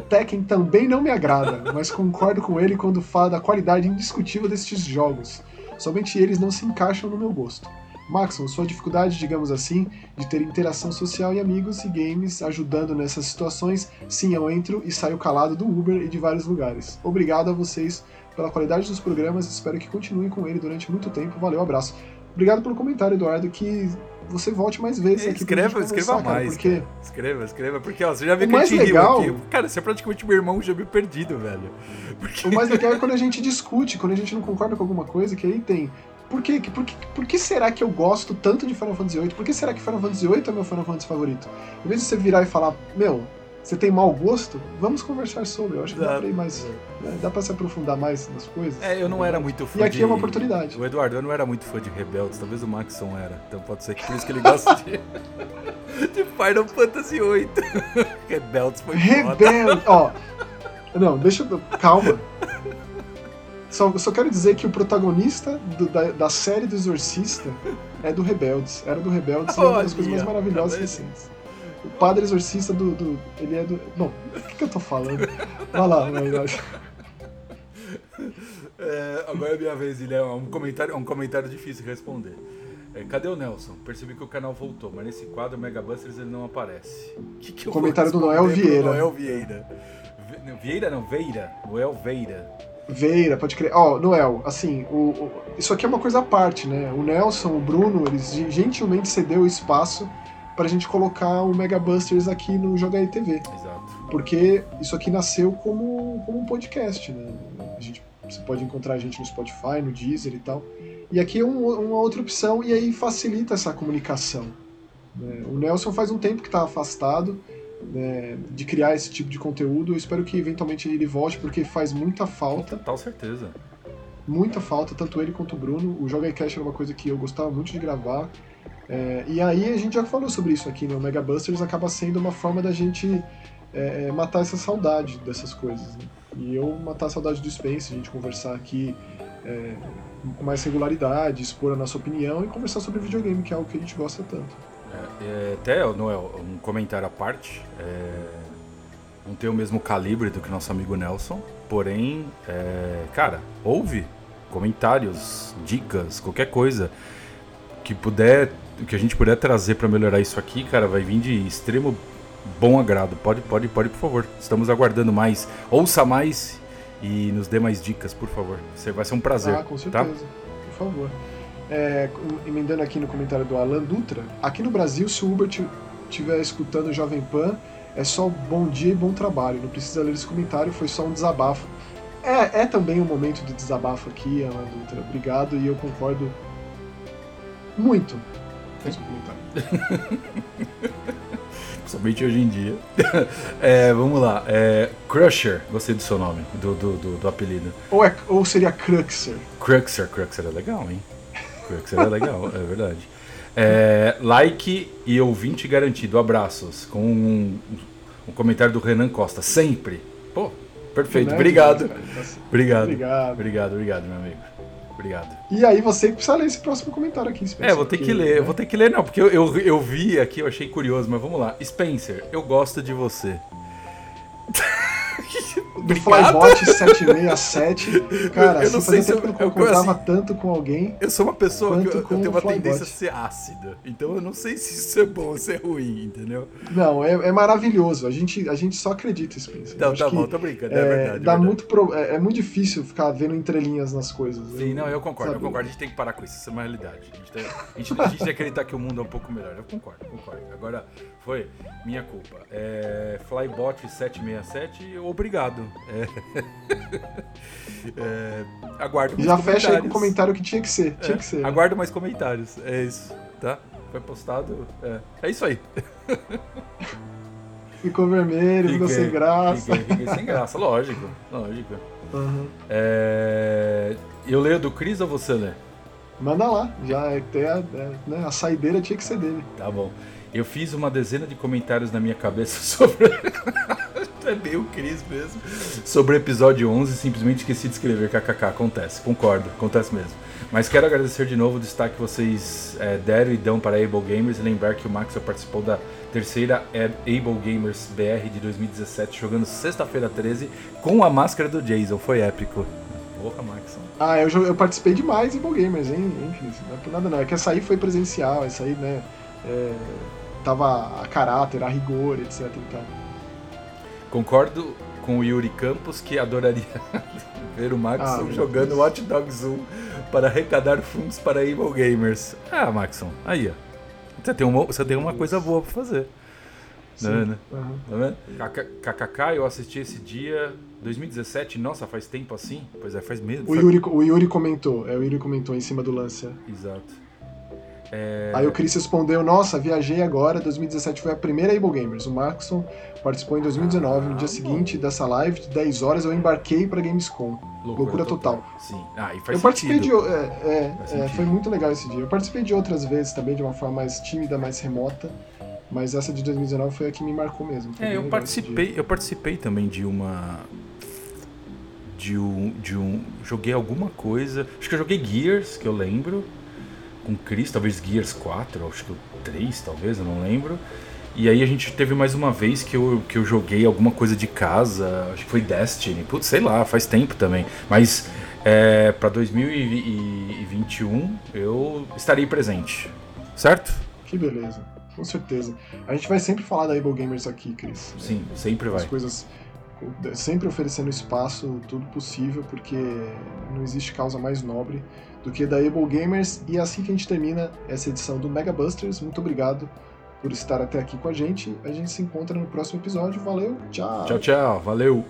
Tekken também não me agrada, mas concordo com ele quando fala da qualidade indiscutível destes jogos. Somente eles não se encaixam no meu gosto. Maxon, sua dificuldade, digamos assim, de ter interação social e amigos e games ajudando nessas situações, sim, eu entro e saio calado do Uber e de vários lugares. Obrigado a vocês pela qualidade dos programas, espero que continuem com ele durante muito tempo. Valeu, abraço. Obrigado pelo comentário, Eduardo, que você volte mais vezes aqui escreva, escreva mais, porque... Cara. Escreva, escreva, porque ó, você já vê o que mais legal... aqui. Cara, você é praticamente meu irmão já me perdido, velho. Porque... O mais legal é quando a gente discute, quando a gente não concorda com alguma coisa, que aí tem por, quê? Por, que, por que será que eu gosto tanto de Final Fantasy VIII? Por que será que Final Fantasy VIII é meu Final Fantasy favorito? Em vez de você virar e falar, meu, você tem mau gosto? Vamos conversar sobre. Eu acho que dá, dá pra ir mais. Né? Dá pra se aprofundar mais nas coisas. É, eu não era muito fã. E aqui de... é uma oportunidade. O Eduardo, eu não era muito fã de Rebeldes, talvez o Maxon era. Então pode ser que por isso que ele gosta de. de Final Fantasy VIII. Rebeldes foi Rebeldes, ó. Não, deixa eu. Calma. Só, só quero dizer que o protagonista do, da, da série do Exorcista é do Rebeldes. Era do Rebeldes e é uma das coisas mais maravilhosas tá recentes. O padre exorcista do, do, Ele é do. Bom, o que, que eu tô falando? Vai lá, vai lá. É, agora é minha vez, Guilherme. É um comentário, é um comentário difícil de responder. É, cadê o Nelson? Percebi que o canal voltou, mas nesse quadro Mega Busters ele não aparece. Que que comentário do Noel Vieira. Noel Vieira. Vieira não, Veira. Noel Veira. Veira, pode crer. Ó, oh, Noel, assim, o, o, isso aqui é uma coisa à parte, né? O Nelson, o Bruno, eles gentilmente cedeu o espaço pra gente colocar o Mega Busters aqui no Joga TV. Exato. Porque isso aqui nasceu como, como um podcast, né? A gente, você pode encontrar a gente no Spotify, no Deezer e tal. E aqui é um, uma outra opção e aí facilita essa comunicação. Né? O Nelson faz um tempo que está afastado, né, de criar esse tipo de conteúdo. Eu espero que eventualmente ele volte, porque faz muita falta. Com certeza. Muita falta, tanto ele quanto o Bruno. O Joga Cash era uma coisa que eu gostava muito de gravar. É, e aí a gente já falou sobre isso aqui, né? O Mega Busters acaba sendo uma forma da gente é, é, matar essa saudade dessas coisas. Né? E eu matar a saudade do Spence, a gente conversar aqui é, com mais regularidade, expor a nossa opinião e conversar sobre videogame, que é algo que a gente gosta tanto. É, é, até, Noel, um comentário à parte. É, não tem o mesmo calibre do que nosso amigo Nelson, porém, cara, ouve comentários, dicas, qualquer coisa que puder, que a gente puder trazer para melhorar isso aqui, cara, vai vir de extremo bom agrado. Pode, pode, pode, por favor. Estamos aguardando mais. Ouça mais e nos dê mais dicas, por favor. Vai ser um prazer. Ah, com tá? certeza. Tá? Por favor é, emendando aqui no comentário do Alan Dutra, aqui no Brasil, se o Uber estiver escutando o Jovem Pan, é só bom dia e bom trabalho. Não precisa ler esse comentário, foi só um desabafo. É, é também um momento de desabafo aqui, Alan Dutra. Obrigado e eu concordo muito Somente hoje em dia. é, vamos lá. É, Crusher, gostei do seu nome, do, do, do, do apelido. Ou, é, ou seria Cruxer? Cruxer, Cruxer é legal, hein? que seria legal, é verdade. É, like e ouvinte garantido. Abraços. Com um, um, comentário do Renan Costa. Sempre. Pô, perfeito. Obrigado. Obrigado. Obrigado. Obrigado, obrigado, meu amigo. Obrigado. E aí você precisa ler esse próximo comentário aqui, Spencer. É, vou ter que ler. Né? Vou ter que ler, não, porque eu, eu, eu vi aqui, eu achei curioso, mas vamos lá. Spencer, eu gosto de você. do Flybot 767. Cara, eu não sei se eu, eu concordava assim, tanto com alguém. Eu sou uma pessoa que eu, eu tenho uma tendência a ser ácida. Então eu não sei se isso é bom ou se é ruim, entendeu? Não, é, é maravilhoso. A gente, a gente só acredita, Spencer. Não, tá bom, tô brincando. É, é verdade. Dá é verdade. Muito pro, é, é, muito difícil ficar vendo entrelinhas nas coisas. Sim, não, eu concordo, sabe? eu concordo. A gente tem que parar com isso. Isso é uma realidade. A gente, tem, a gente, a gente tem que acreditar que o mundo é um pouco melhor. Eu concordo, concordo. Agora, foi minha culpa. É, Flybot 767, obrigado. É. é, aguardo mais Já fecha aí com o comentário que tinha que ser. Tinha que ser. Aguardo mais comentários. É isso, tá? Foi postado. É, é isso aí. Ficou vermelho, ficou sem graça. Fiquei, fiquei sem graça, lógico. Lógico. Uhum. Eu leio do Cris ou você lê? Manda lá, já tem a, é, né, a saideira tinha que ser dele. Tá bom. Eu fiz uma dezena de comentários na minha cabeça sobre. é meio Cris mesmo. Sobre o episódio 11, simplesmente esqueci de escrever kkk. Acontece, concordo, acontece mesmo. Mas quero agradecer de novo o destaque que vocês é, deram e dão para Able Gamers e lembrar que o Maxwell participou da terceira Able Gamers BR de 2017, jogando sexta-feira 13 com a máscara do Jason. Foi épico. Porra, Maxon. Ah, eu, eu participei demais em Able Gamers, hein? Enfim, não é por nada não. É que essa aí foi presencial, essa aí, né? É tava a caráter, a rigor, etc. Concordo com o Yuri Campos que adoraria ver o Maxon ah, jogando Watch Dogs 1 para arrecadar fundos para Evil Gamers. Ah, Maxon, aí ó. Você tem uma, você tem uma coisa boa para fazer. Sim. Uhum. KKK, eu assisti esse dia 2017, nossa, faz tempo assim? Pois é, faz mesmo. O Yuri, o Yuri comentou, é, o Yuri comentou em cima do lance. Exato. É... Aí o Chris respondeu: Nossa, viajei agora. 2017 foi a primeira Able Gamers. O Markson participou em 2019. Ah, no dia seguinte dessa live, de 10 horas, eu embarquei pra Gamescom. Loucura, Loucura total. total. Sim. Ah, e faz eu participei de. É, é, é foi muito legal esse dia. Eu participei de outras vezes também, de uma forma mais tímida, mais remota. Mas essa de 2019 foi a que me marcou mesmo. é, eu participei, eu participei também de uma. De um, de um. Joguei alguma coisa. Acho que eu joguei Gears, que eu lembro com Chris, talvez Gears 4, acho que o 3, talvez, eu não lembro. E aí a gente teve mais uma vez que eu, que eu joguei alguma coisa de casa, acho que foi Destiny, putz, sei lá, faz tempo também. Mas é, para 2021 eu estarei presente, certo? Que beleza, com certeza. A gente vai sempre falar da Able Gamers aqui, Chris. Sim, sempre vai. As coisas sempre oferecendo espaço, tudo possível, porque não existe causa mais nobre do que da Able Gamers. E é assim que a gente termina essa edição do Mega Busters. Muito obrigado por estar até aqui com a gente. A gente se encontra no próximo episódio. Valeu, tchau. Tchau, tchau. Valeu.